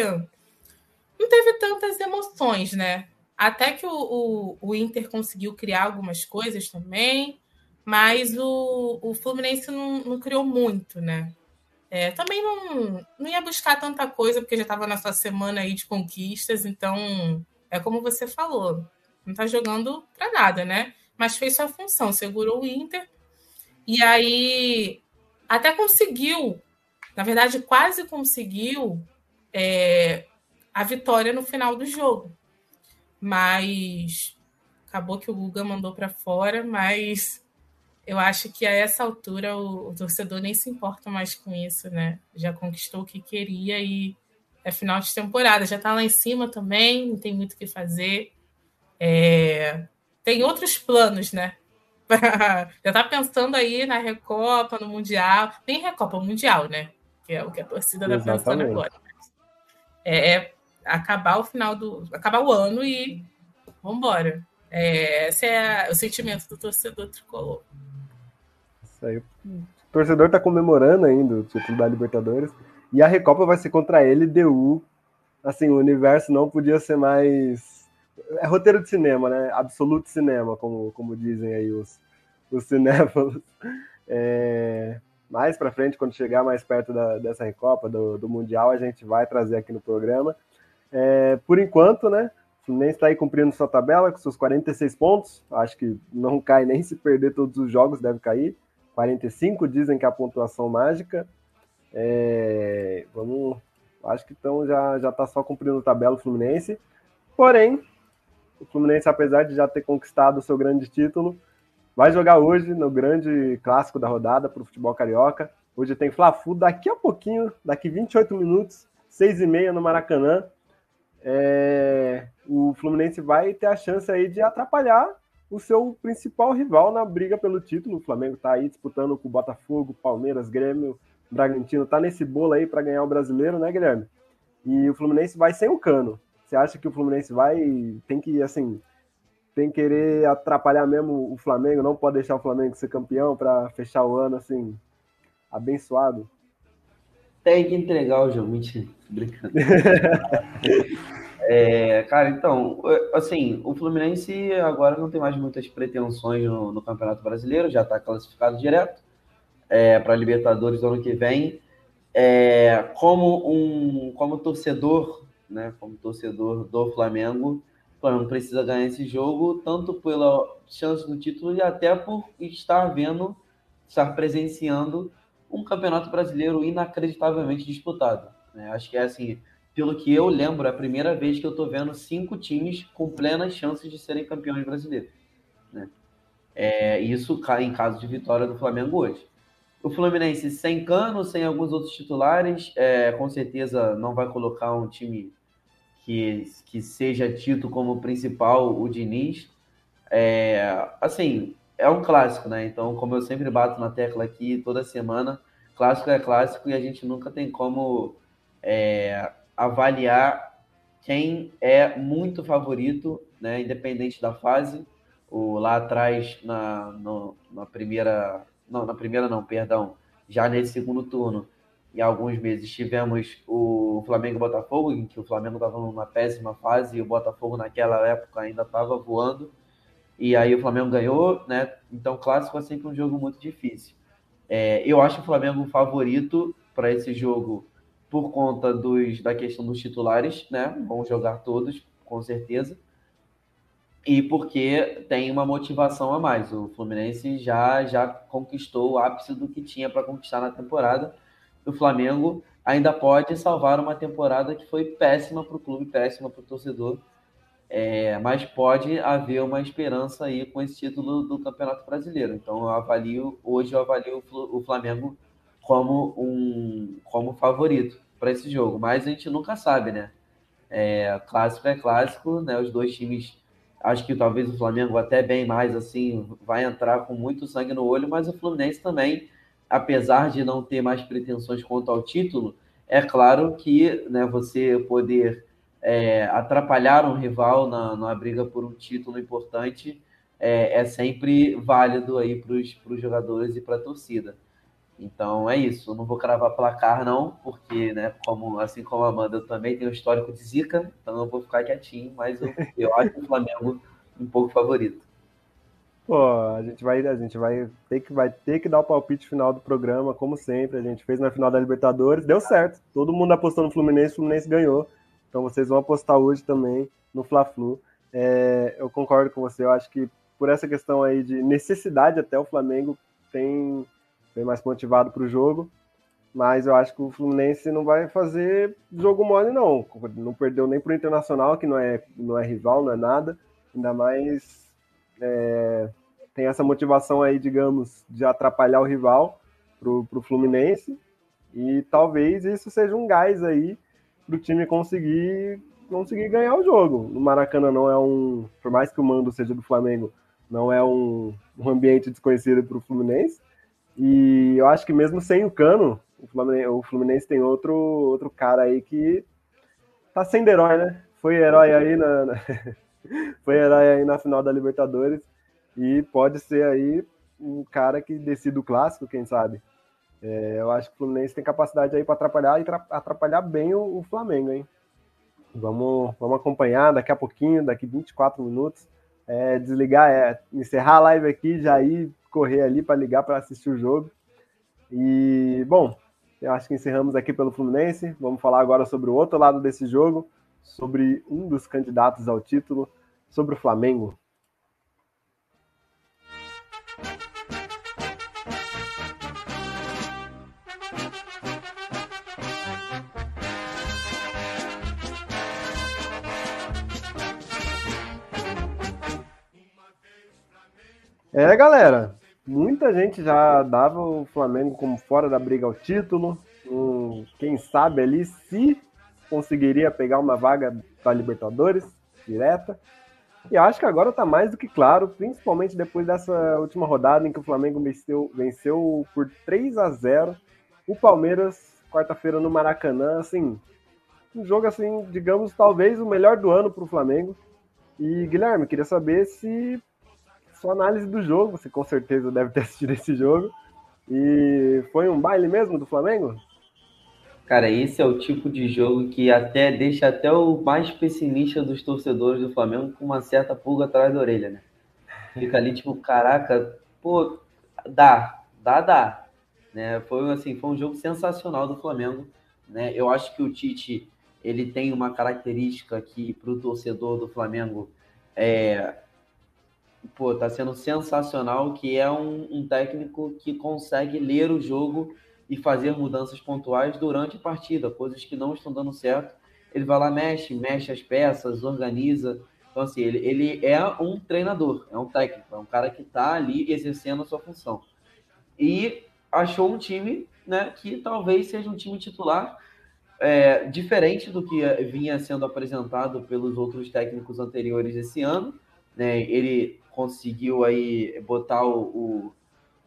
não teve tantas emoções, né? Até que o, o, o Inter conseguiu criar algumas coisas também, mas o, o Fluminense não, não criou muito, né? É, também não, não ia buscar tanta coisa, porque já estava nessa semana aí de conquistas, então é como você falou, não está jogando para nada, né? Mas fez sua função, segurou o Inter, e aí até conseguiu, na verdade, quase conseguiu é, a vitória no final do jogo. Mas acabou que o Guga mandou para fora, mas eu acho que a essa altura o, o, torcedor nem se importa mais com isso, né? Já conquistou o que queria e é final de temporada, já está lá em cima também, não tem muito o que fazer. É... Tem outros planos, né? já está pensando aí na Recopa, no Mundial. Nem Recopa, Mundial, né? Que é o que a torcida está pensando agora. É, é acabar o final do. acabar o ano e vamos embora. É, esse é o sentimento do torcedor tricolor. Isso aí. O torcedor está comemorando ainda o título da Libertadores. E a Recopa vai ser contra a LDU. Assim, o universo não podia ser mais. É roteiro de cinema, né? Absoluto cinema, como, como dizem aí os, os cinéfilos. É... Mais para frente, quando chegar mais perto da, dessa Recopa, do, do Mundial, a gente vai trazer aqui no programa. É, por enquanto, né? O Fluminense está aí cumprindo sua tabela com seus 46 pontos. Acho que não cai nem se perder todos os jogos, deve cair. 45 dizem que é a pontuação mágica. É, vamos, acho que então já já está só cumprindo a tabela o Fluminense. Porém, o Fluminense, apesar de já ter conquistado o seu grande título, vai jogar hoje no grande clássico da rodada para o futebol carioca. Hoje tem Fla-Flu daqui a pouquinho, daqui 28 minutos, 6 e meia no Maracanã é, o Fluminense vai ter a chance aí de atrapalhar o seu principal rival na briga pelo título. O Flamengo está aí disputando com o Botafogo, Palmeiras, Grêmio, Bragantino, está nesse bolo aí para ganhar o brasileiro, né, Guilherme? E o Fluminense vai sem o cano. Você acha que o Fluminense vai tem que assim tem que querer atrapalhar mesmo o Flamengo, não pode deixar o Flamengo ser campeão para fechar o ano assim abençoado? Tem que entregar o jogo, mentira, brincando. é, cara, então, assim, o Fluminense agora não tem mais muitas pretensões no, no Campeonato Brasileiro, já está classificado direto é, para a Libertadores do ano que vem. É, como um como torcedor, né, como torcedor do Flamengo, Flamengo precisa ganhar esse jogo, tanto pela chance do título e até por estar vendo, estar presenciando um campeonato brasileiro inacreditavelmente disputado. Né? Acho que é assim, pelo que eu lembro, é a primeira vez que eu estou vendo cinco times com plenas chances de serem campeões brasileiros. Né? É, isso em caso de vitória do Flamengo hoje. O Fluminense sem Cano, sem alguns outros titulares, é, com certeza não vai colocar um time que, que seja tido como principal o Diniz. É, assim, é um clássico, né? Então, como eu sempre bato na tecla aqui toda semana, clássico é clássico e a gente nunca tem como é, avaliar quem é muito favorito, né? Independente da fase. O, lá atrás, na, no, na primeira. Não, na primeira não, perdão. Já nesse segundo turno, em alguns meses, tivemos o Flamengo e Botafogo, em que o Flamengo estava numa péssima fase e o Botafogo naquela época ainda estava voando. E aí o Flamengo ganhou, né? Então, clássico é sempre um jogo muito difícil. É, eu acho o Flamengo favorito para esse jogo por conta dos, da questão dos titulares, né? Vão jogar todos, com certeza. E porque tem uma motivação a mais. O Fluminense já, já conquistou o ápice do que tinha para conquistar na temporada. O Flamengo ainda pode salvar uma temporada que foi péssima para o clube, péssima para o torcedor é, mas pode haver uma esperança aí com esse título do Campeonato Brasileiro. Então eu avalio, hoje eu avalio o Flamengo como um como favorito para esse jogo, mas a gente nunca sabe, né? É, clássico é clássico, né? Os dois times, acho que talvez o Flamengo até bem mais assim, vai entrar com muito sangue no olho, mas o Fluminense também, apesar de não ter mais pretensões quanto ao título, é claro que, né, você poder é, atrapalhar um rival na, na briga por um título importante é, é sempre válido aí para os jogadores e para a torcida. Então é isso. Eu não vou cravar placar, não, porque, né, como, assim como a Amanda, eu também tenho histórico de zica, então eu vou ficar quietinho, mas eu, eu acho o Flamengo um pouco favorito. Pô, a gente vai, a gente vai ter que vai ter que dar o palpite final do programa, como sempre. A gente fez na final da Libertadores, deu certo. Todo mundo apostou no Fluminense, o Fluminense ganhou. Então vocês vão apostar hoje também no Fla-Flu. É, eu concordo com você, eu acho que por essa questão aí de necessidade até o Flamengo tem bem mais motivado para o jogo, mas eu acho que o Fluminense não vai fazer jogo mole não, não perdeu nem para o Internacional, que não é, não é rival, não é nada, ainda mais é, tem essa motivação aí, digamos, de atrapalhar o rival para o Fluminense, e talvez isso seja um gás aí para o time conseguir conseguir ganhar o jogo. No Maracanã não é um, por mais que o mando seja do Flamengo, não é um, um ambiente desconhecido para o Fluminense. E eu acho que mesmo sem o Cano, o Fluminense, o Fluminense tem outro outro cara aí que tá sendo herói, né? Foi herói aí na, na foi herói aí na final da Libertadores e pode ser aí um cara que decide o clássico, quem sabe. É, eu acho que o Fluminense tem capacidade aí para atrapalhar e atrapalhar bem o, o, Flamengo, hein? Vamos, vamos acompanhar daqui a pouquinho, daqui 24 minutos. É, desligar, é, encerrar a live aqui, já ir correr ali para ligar para assistir o jogo. E, bom, eu acho que encerramos aqui pelo Fluminense. Vamos falar agora sobre o outro lado desse jogo, sobre um dos candidatos ao título, sobre o Flamengo. É, galera, muita gente já dava o Flamengo como fora da briga ao título. Um, quem sabe ali se conseguiria pegar uma vaga para Libertadores direta. E acho que agora está mais do que claro, principalmente depois dessa última rodada em que o Flamengo venceu, venceu por 3 a 0 o Palmeiras, quarta-feira no Maracanã. Assim, um jogo assim, digamos, talvez o melhor do ano para o Flamengo. E Guilherme, queria saber se sua análise do jogo, você com certeza deve ter assistido esse jogo. E foi um baile mesmo do Flamengo? Cara, esse é o tipo de jogo que até deixa até o mais pessimista dos torcedores do Flamengo com uma certa pulga atrás da orelha, né? Fica ali tipo, caraca, pô, dá, dá, dá. Né? Foi assim, foi um jogo sensacional do Flamengo, né? Eu acho que o Tite, ele tem uma característica que para o torcedor do Flamengo é, pô, tá sendo sensacional, que é um, um, técnico que consegue ler o jogo e fazer mudanças pontuais durante a partida, coisas que não estão dando certo. Ele vai lá, mexe, mexe as peças, organiza. Então, assim, ele, ele é um treinador, é um técnico, é um cara que está ali exercendo a sua função. E achou um time né, que talvez seja um time titular é, diferente do que vinha sendo apresentado pelos outros técnicos anteriores esse ano. Né? Ele conseguiu aí botar o, o,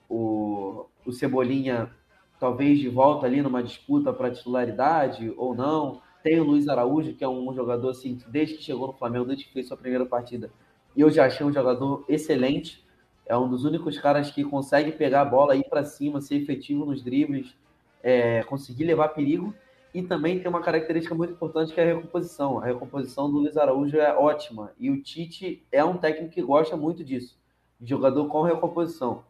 o, o Cebolinha talvez de volta ali numa disputa para titularidade ou não. Tem o Luiz Araújo, que é um jogador assim, desde que chegou no Flamengo, desde que fez sua primeira partida, eu já achei um jogador excelente. É um dos únicos caras que consegue pegar a bola, ir para cima, ser efetivo nos dribles, é, conseguir levar perigo. E também tem uma característica muito importante que é a recomposição. A recomposição do Luiz Araújo é ótima. E o Tite é um técnico que gosta muito disso. Jogador com recomposição.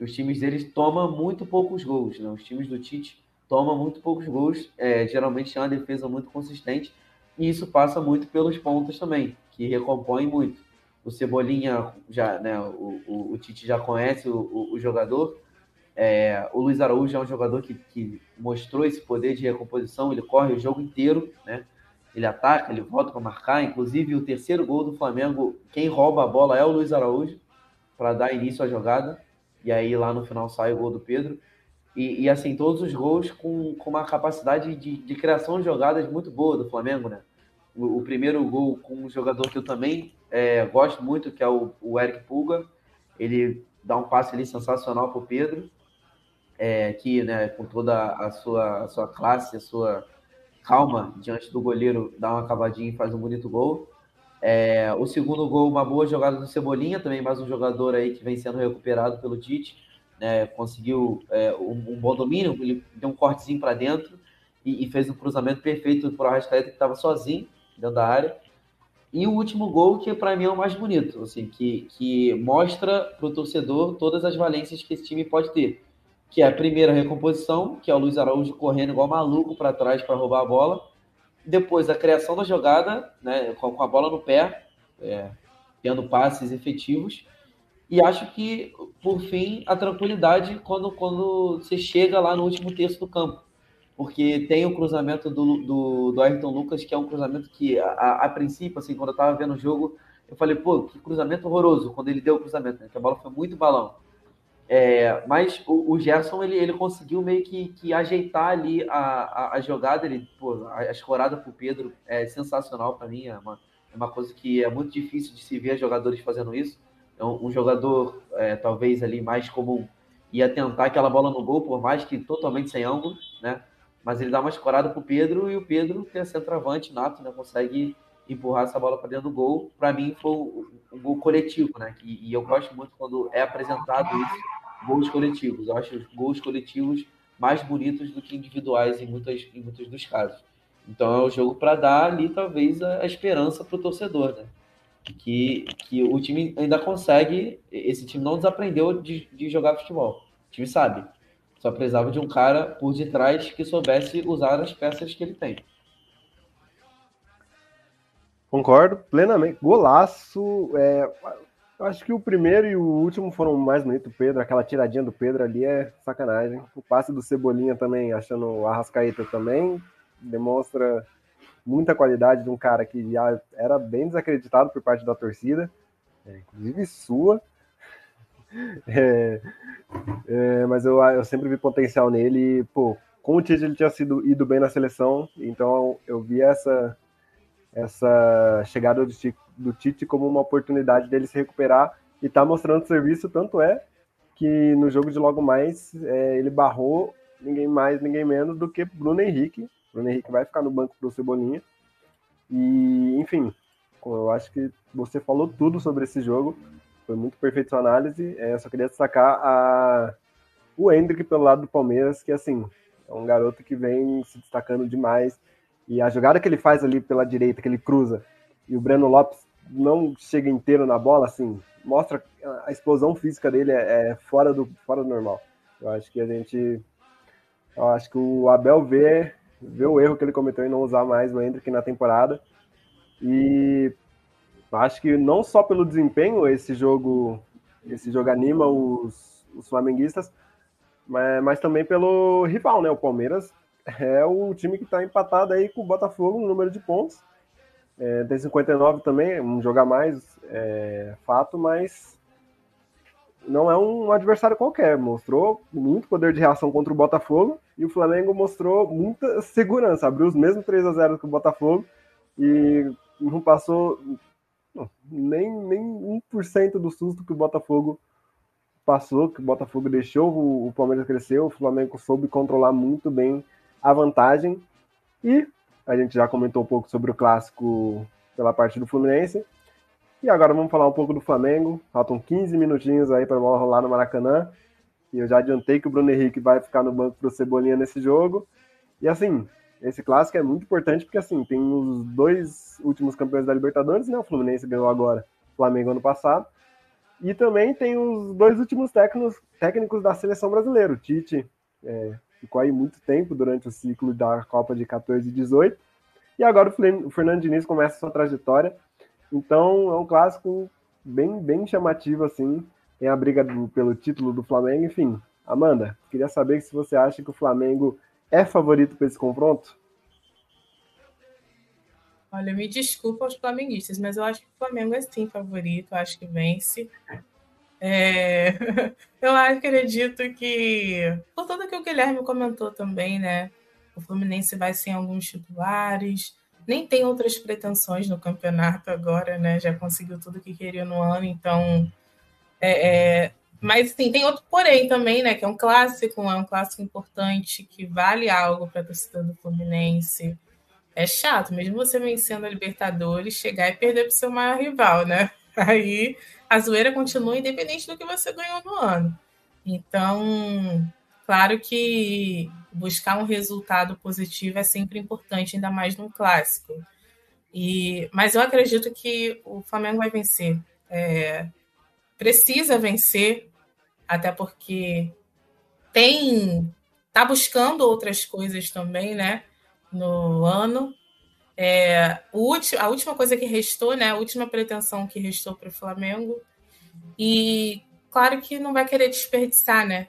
Os times deles tomam muito poucos gols. Né? Os times do Tite toma muito poucos gols, é, geralmente tem uma defesa muito consistente, e isso passa muito pelos pontos também, que recompõem muito. O Cebolinha, já, né, o, o, o Tite já conhece o, o, o jogador, é, o Luiz Araújo é um jogador que, que, mostrou esse poder de recomposição, ele corre o jogo inteiro, né? Ele ataca, ele volta para marcar. Inclusive, o terceiro gol do Flamengo, quem rouba a bola é o Luiz Araújo, para dar início à jogada. E aí lá no final sai o gol do Pedro. E, e, assim, todos os gols com, com uma capacidade de, de criação de jogadas muito boa do Flamengo, né? O, o primeiro gol com um jogador que eu também é, gosto muito, que é o, o, Eric Pulga. Ele dá um passe ali sensacional para o Pedro, é, que, né, com toda a sua, a sua classe, a sua calma diante do goleiro, dá uma cavadinha e faz um bonito gol. É, o segundo gol, uma boa jogada do Cebolinha, também mais um jogador aí que vem sendo recuperado pelo Tite né, conseguiu é, um, um, bom domínio, ele deu um cortezinho para dentro e, e, fez um cruzamento perfeito para o Arrascaeta que estava sozinho dentro da área. E o último gol, que para mim é o mais bonito, assim, que, que mostra para o torcedor todas as valências que esse time pode ter. Que é a primeira recomposição, que é o Luiz Araújo correndo igual maluco para trás para roubar a bola. Depois a criação da jogada, né, com, a bola no pé, é, tendo passes efetivos. E acho que, por fim, a tranquilidade quando, quando você chega lá no último terço do campo. Porque tem o cruzamento do, do, do Ayrton Lucas, que é um cruzamento que, a, a princípio, assim, quando eu estava vendo o jogo, eu falei, pô, que cruzamento horroroso quando ele deu o cruzamento, né? que a bola foi muito balão. É, mas o, o, Gerson ele, ele conseguiu meio que, que ajeitar ali a, a, a jogada. Ele, pô, a, a escorada para o Pedro é sensacional para mim. É uma, é uma coisa que é muito difícil de se ver jogadores fazendo isso. Então, um jogador é, talvez ali mais comum ia tentar aquela bola no gol, por mais que totalmente sem ângulo, né? Mas ele dá uma escorada para o Pedro e o Pedro, que é centroavante nato, né? Consegue empurrar essa bola para dentro do gol. Para mim, foi um, um, gol coletivo, né? E, e, eu gosto muito quando é apresentado isso, gols coletivos. Eu acho os gols coletivos mais bonitos do que individuais em, muitas, em muitos dos casos. Então é o jogo para dar ali, talvez, a, a esperança para o torcedor, né? que, que o time ainda consegue. Esse time não desaprendeu de, de jogar futebol. O time sabe. Só precisava de um cara por detrás que soubesse usar as peças que ele tem. Concordo plenamente. Golaço. É, eu acho que o primeiro e o último foram mais bonitos. Pedro, aquela tiradinha do Pedro ali é sacanagem. O passe do Cebolinha também, achando o Arrascaeta também, demonstra muita qualidade de um cara que já era bem desacreditado por parte da torcida, é, inclusive sua. É, é, mas eu, eu sempre vi potencial nele e, pô, com o Tite ele tinha sido ido bem na seleção, então eu vi essa essa chegada do Tite, do Tite como uma oportunidade dele se recuperar e tá mostrando serviço, tanto é que no jogo de logo mais é, ele barrou ninguém mais, ninguém menos do que Bruno Henrique, Bruno Henrique vai ficar no banco do Cebolinha. E, enfim, eu acho que você falou tudo sobre esse jogo. Foi muito perfeito sua análise. É, só queria destacar a... o Hendrick pelo lado do Palmeiras, que assim, é um garoto que vem se destacando demais. E a jogada que ele faz ali pela direita, que ele cruza, e o Breno Lopes não chega inteiro na bola, assim, mostra a explosão física dele é, é fora, do, fora do normal. Eu acho que a gente. Eu acho que o Abel vê ver o erro que ele cometeu em não usar mais o Hendrick na temporada. E acho que não só pelo desempenho esse jogo esse jogo anima os, os flamenguistas, mas, mas também pelo rival, né? O Palmeiras é o time que está empatado aí com o Botafogo no número de pontos. É, tem 59 também, um jogar mais, é, fato, mas não é um adversário qualquer. Mostrou muito poder de reação contra o Botafogo e o Flamengo mostrou muita segurança. Abriu os mesmos 3 a 0 que o Botafogo e não passou nem, nem 1% do susto que o Botafogo passou, que o Botafogo deixou o, o Palmeiras crescer. O Flamengo soube controlar muito bem a vantagem e a gente já comentou um pouco sobre o clássico pela parte do Fluminense. E agora vamos falar um pouco do Flamengo. Faltam 15 minutinhos aí para a bola rolar no Maracanã. E eu já adiantei que o Bruno Henrique vai ficar no banco para o Cebolinha nesse jogo. E assim, esse clássico é muito importante porque assim, tem os dois últimos campeões da Libertadores, né? O Fluminense ganhou agora, o Flamengo ano passado. E também tem os dois últimos técnicos, técnicos da seleção brasileira. O Tite é, ficou aí muito tempo durante o ciclo da Copa de 14 e 18. E agora o Fernando Diniz começa sua trajetória. Então é um clássico bem, bem chamativo, assim. Tem a briga do, pelo título do Flamengo, enfim. Amanda, queria saber se você acha que o Flamengo é favorito para esse confronto? Olha, me desculpa aos flamenguistas, mas eu acho que o Flamengo é sim favorito, acho que vence. É... eu acredito que, por tudo que o Guilherme comentou também, né? O Fluminense vai sem alguns titulares, nem tem outras pretensões no campeonato agora, né? Já conseguiu tudo que queria no ano, então. É, é... Mas sim, tem outro porém também, né? Que é um clássico, é um clássico importante que vale algo para a torcida do Fluminense. É chato, mesmo você vencendo a Libertadores, chegar e perder para o seu maior rival, né? Aí a zoeira continua independente do que você ganhou no ano. Então, claro que buscar um resultado positivo é sempre importante, ainda mais num clássico. E, mas eu acredito que o Flamengo vai vencer. É, precisa vencer, até porque tem tá buscando outras coisas também, né? No ano. É, a última coisa que restou, né? A última pretensão que restou para o Flamengo. E claro que não vai querer desperdiçar, né?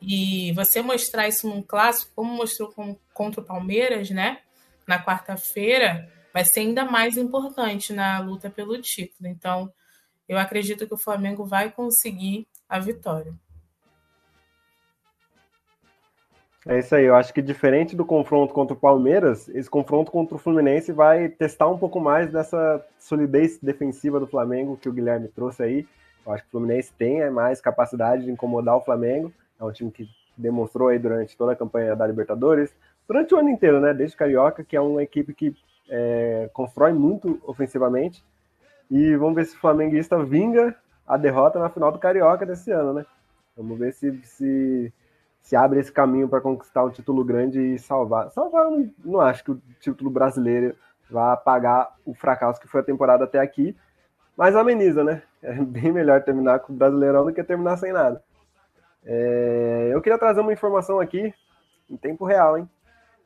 E você mostrar isso num clássico, como mostrou contra o Palmeiras, né? Na quarta-feira, vai ser ainda mais importante na luta pelo título. Então, eu acredito que o Flamengo vai conseguir a vitória. É isso aí, eu acho que diferente do confronto contra o Palmeiras, esse confronto contra o Fluminense vai testar um pouco mais dessa solidez defensiva do Flamengo que o Guilherme trouxe aí. Eu acho que o Fluminense tem é, mais capacidade de incomodar o Flamengo. É um time que demonstrou aí durante toda a campanha da Libertadores, durante o ano inteiro, né? Desde Carioca, que é uma equipe que é, constrói muito ofensivamente. E vamos ver se o flamenguista vinga a derrota na final do Carioca desse ano, né? Vamos ver se se, se abre esse caminho para conquistar um título grande e salvar. Salvar, eu não, não acho que o título brasileiro vá apagar o fracasso que foi a temporada até aqui, mas ameniza, né? É bem melhor terminar com o Brasileirão do que terminar sem nada. É, eu queria trazer uma informação aqui, em tempo real, hein?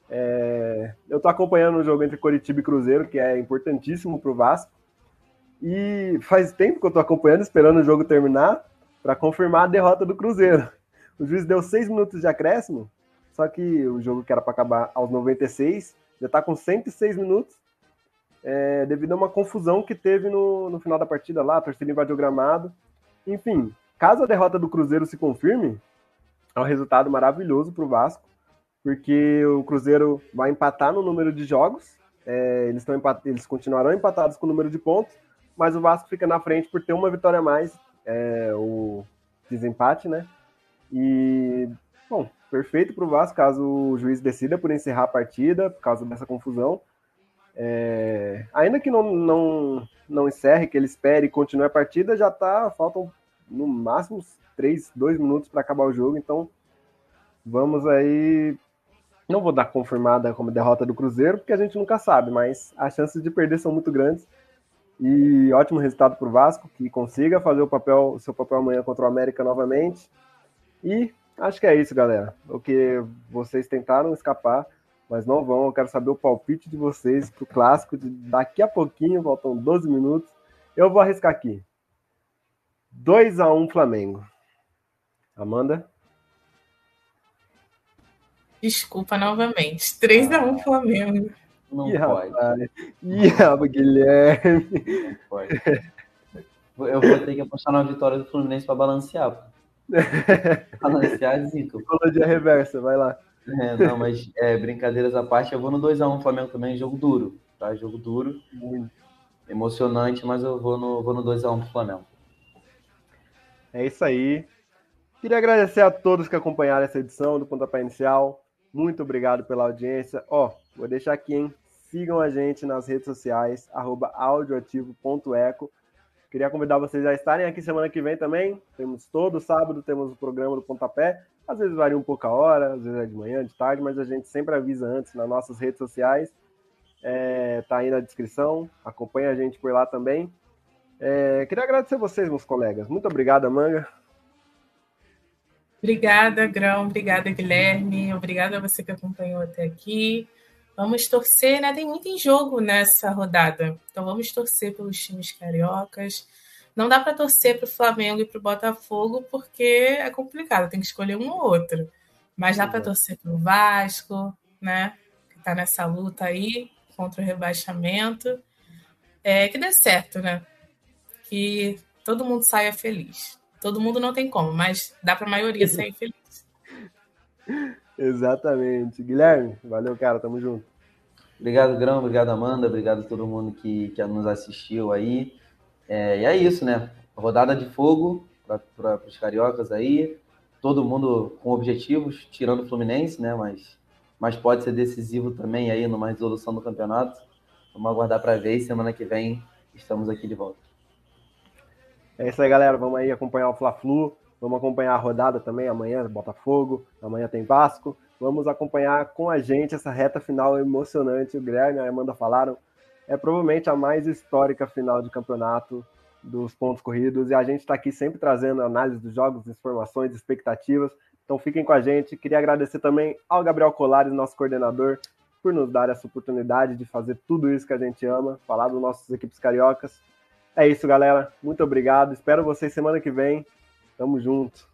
É, eu estou acompanhando o jogo entre Coritiba e Cruzeiro, que é importantíssimo para o Vasco. E faz tempo que eu estou acompanhando, esperando o jogo terminar, para confirmar a derrota do Cruzeiro. O juiz deu seis minutos de acréscimo, só que o jogo que era para acabar aos 96 já está com 106 minutos, é, devido a uma confusão que teve no, no final da partida lá, a torcida invadiu o gramado. Enfim, Caso a derrota do Cruzeiro se confirme, é um resultado maravilhoso para o Vasco, porque o Cruzeiro vai empatar no número de jogos, é, eles, empat... eles continuarão empatados com o número de pontos, mas o Vasco fica na frente por ter uma vitória a mais, é, o desempate, né? E, bom, perfeito para o Vasco caso o juiz decida por encerrar a partida, por causa dessa confusão. É, ainda que não, não, não encerre, que ele espere e continue a partida, já tá, faltam no máximo três, dois minutos para acabar o jogo. Então, vamos aí. Não vou dar confirmada como derrota do Cruzeiro, porque a gente nunca sabe, mas as chances de perder são muito grandes. E ótimo resultado para o Vasco, que consiga fazer o papel, seu papel amanhã contra o América novamente. E acho que é isso, galera. O que vocês tentaram escapar, mas não vão. Eu quero saber o palpite de vocês para o clássico de daqui a pouquinho, faltam 12 minutos. Eu vou arriscar aqui. 2 a 1 Flamengo. Amanda? Desculpa novamente. 3 a 1 Flamengo. Não Ih, pode. rapaz. Ih, rapaz, Guilherme. Não pode. Eu vou ter que apostar na vitória do Fluminense para balancear. balancear zica. Psicologia reversa, vai lá. É, não, mas é, brincadeiras à parte, eu vou no 2x1 Flamengo também, jogo duro, tá? Jogo duro, Muito. emocionante, mas eu vou no, vou no 2x1 pro Flamengo. É isso aí. Queria agradecer a todos que acompanharam essa edição do Pontapé Inicial. Muito obrigado pela audiência. Ó, vou deixar aqui, hein? Sigam a gente nas redes sociais, arroba audioativo.eco. Queria convidar vocês a estarem aqui semana que vem também. Temos todo sábado, temos o programa do Pontapé. Às vezes varia um pouco a hora, às vezes é de manhã, de tarde, mas a gente sempre avisa antes nas nossas redes sociais. É, tá aí na descrição. Acompanha a gente por lá também. É, queria agradecer vocês, meus colegas. Muito obrigado, Manga. Obrigada, Grão. Obrigada, Guilherme. Obrigada a você que acompanhou até aqui. Vamos torcer, né? Tem muito em jogo nessa rodada. Então vamos torcer pelos times cariocas. Não dá para torcer para o Flamengo e para o Botafogo porque é complicado, tem que escolher um ou outro. Mas dá para torcer para o Vasco, né? Que está nessa luta aí contra o rebaixamento. É, que dê certo, né? Que todo mundo saia feliz. Todo mundo não tem como, mas dá para a maioria sair feliz. Exatamente. Guilherme, valeu, cara. Tamo junto. Obrigado, Grão, obrigado, Amanda, obrigado a todo mundo que, que nos assistiu aí. É, e é isso, né? Rodada de fogo para os cariocas aí. Todo mundo com objetivos, tirando o Fluminense, né? Mas, mas pode ser decisivo também aí numa resolução do campeonato. Vamos aguardar para ver e semana que vem estamos aqui de volta. É isso aí, galera. Vamos aí acompanhar o Fla-Flu. Vamos acompanhar a rodada também. Amanhã, Botafogo. Amanhã tem Vasco. Vamos acompanhar com a gente essa reta final emocionante. O Guilherme e a Amanda falaram. É provavelmente a mais histórica final de campeonato dos pontos corridos. E a gente está aqui sempre trazendo análise dos jogos, informações, expectativas. Então fiquem com a gente. Queria agradecer também ao Gabriel Colares, nosso coordenador, por nos dar essa oportunidade de fazer tudo isso que a gente ama, falar das nossas equipes cariocas. É isso, galera. Muito obrigado. Espero vocês semana que vem. Tamo junto.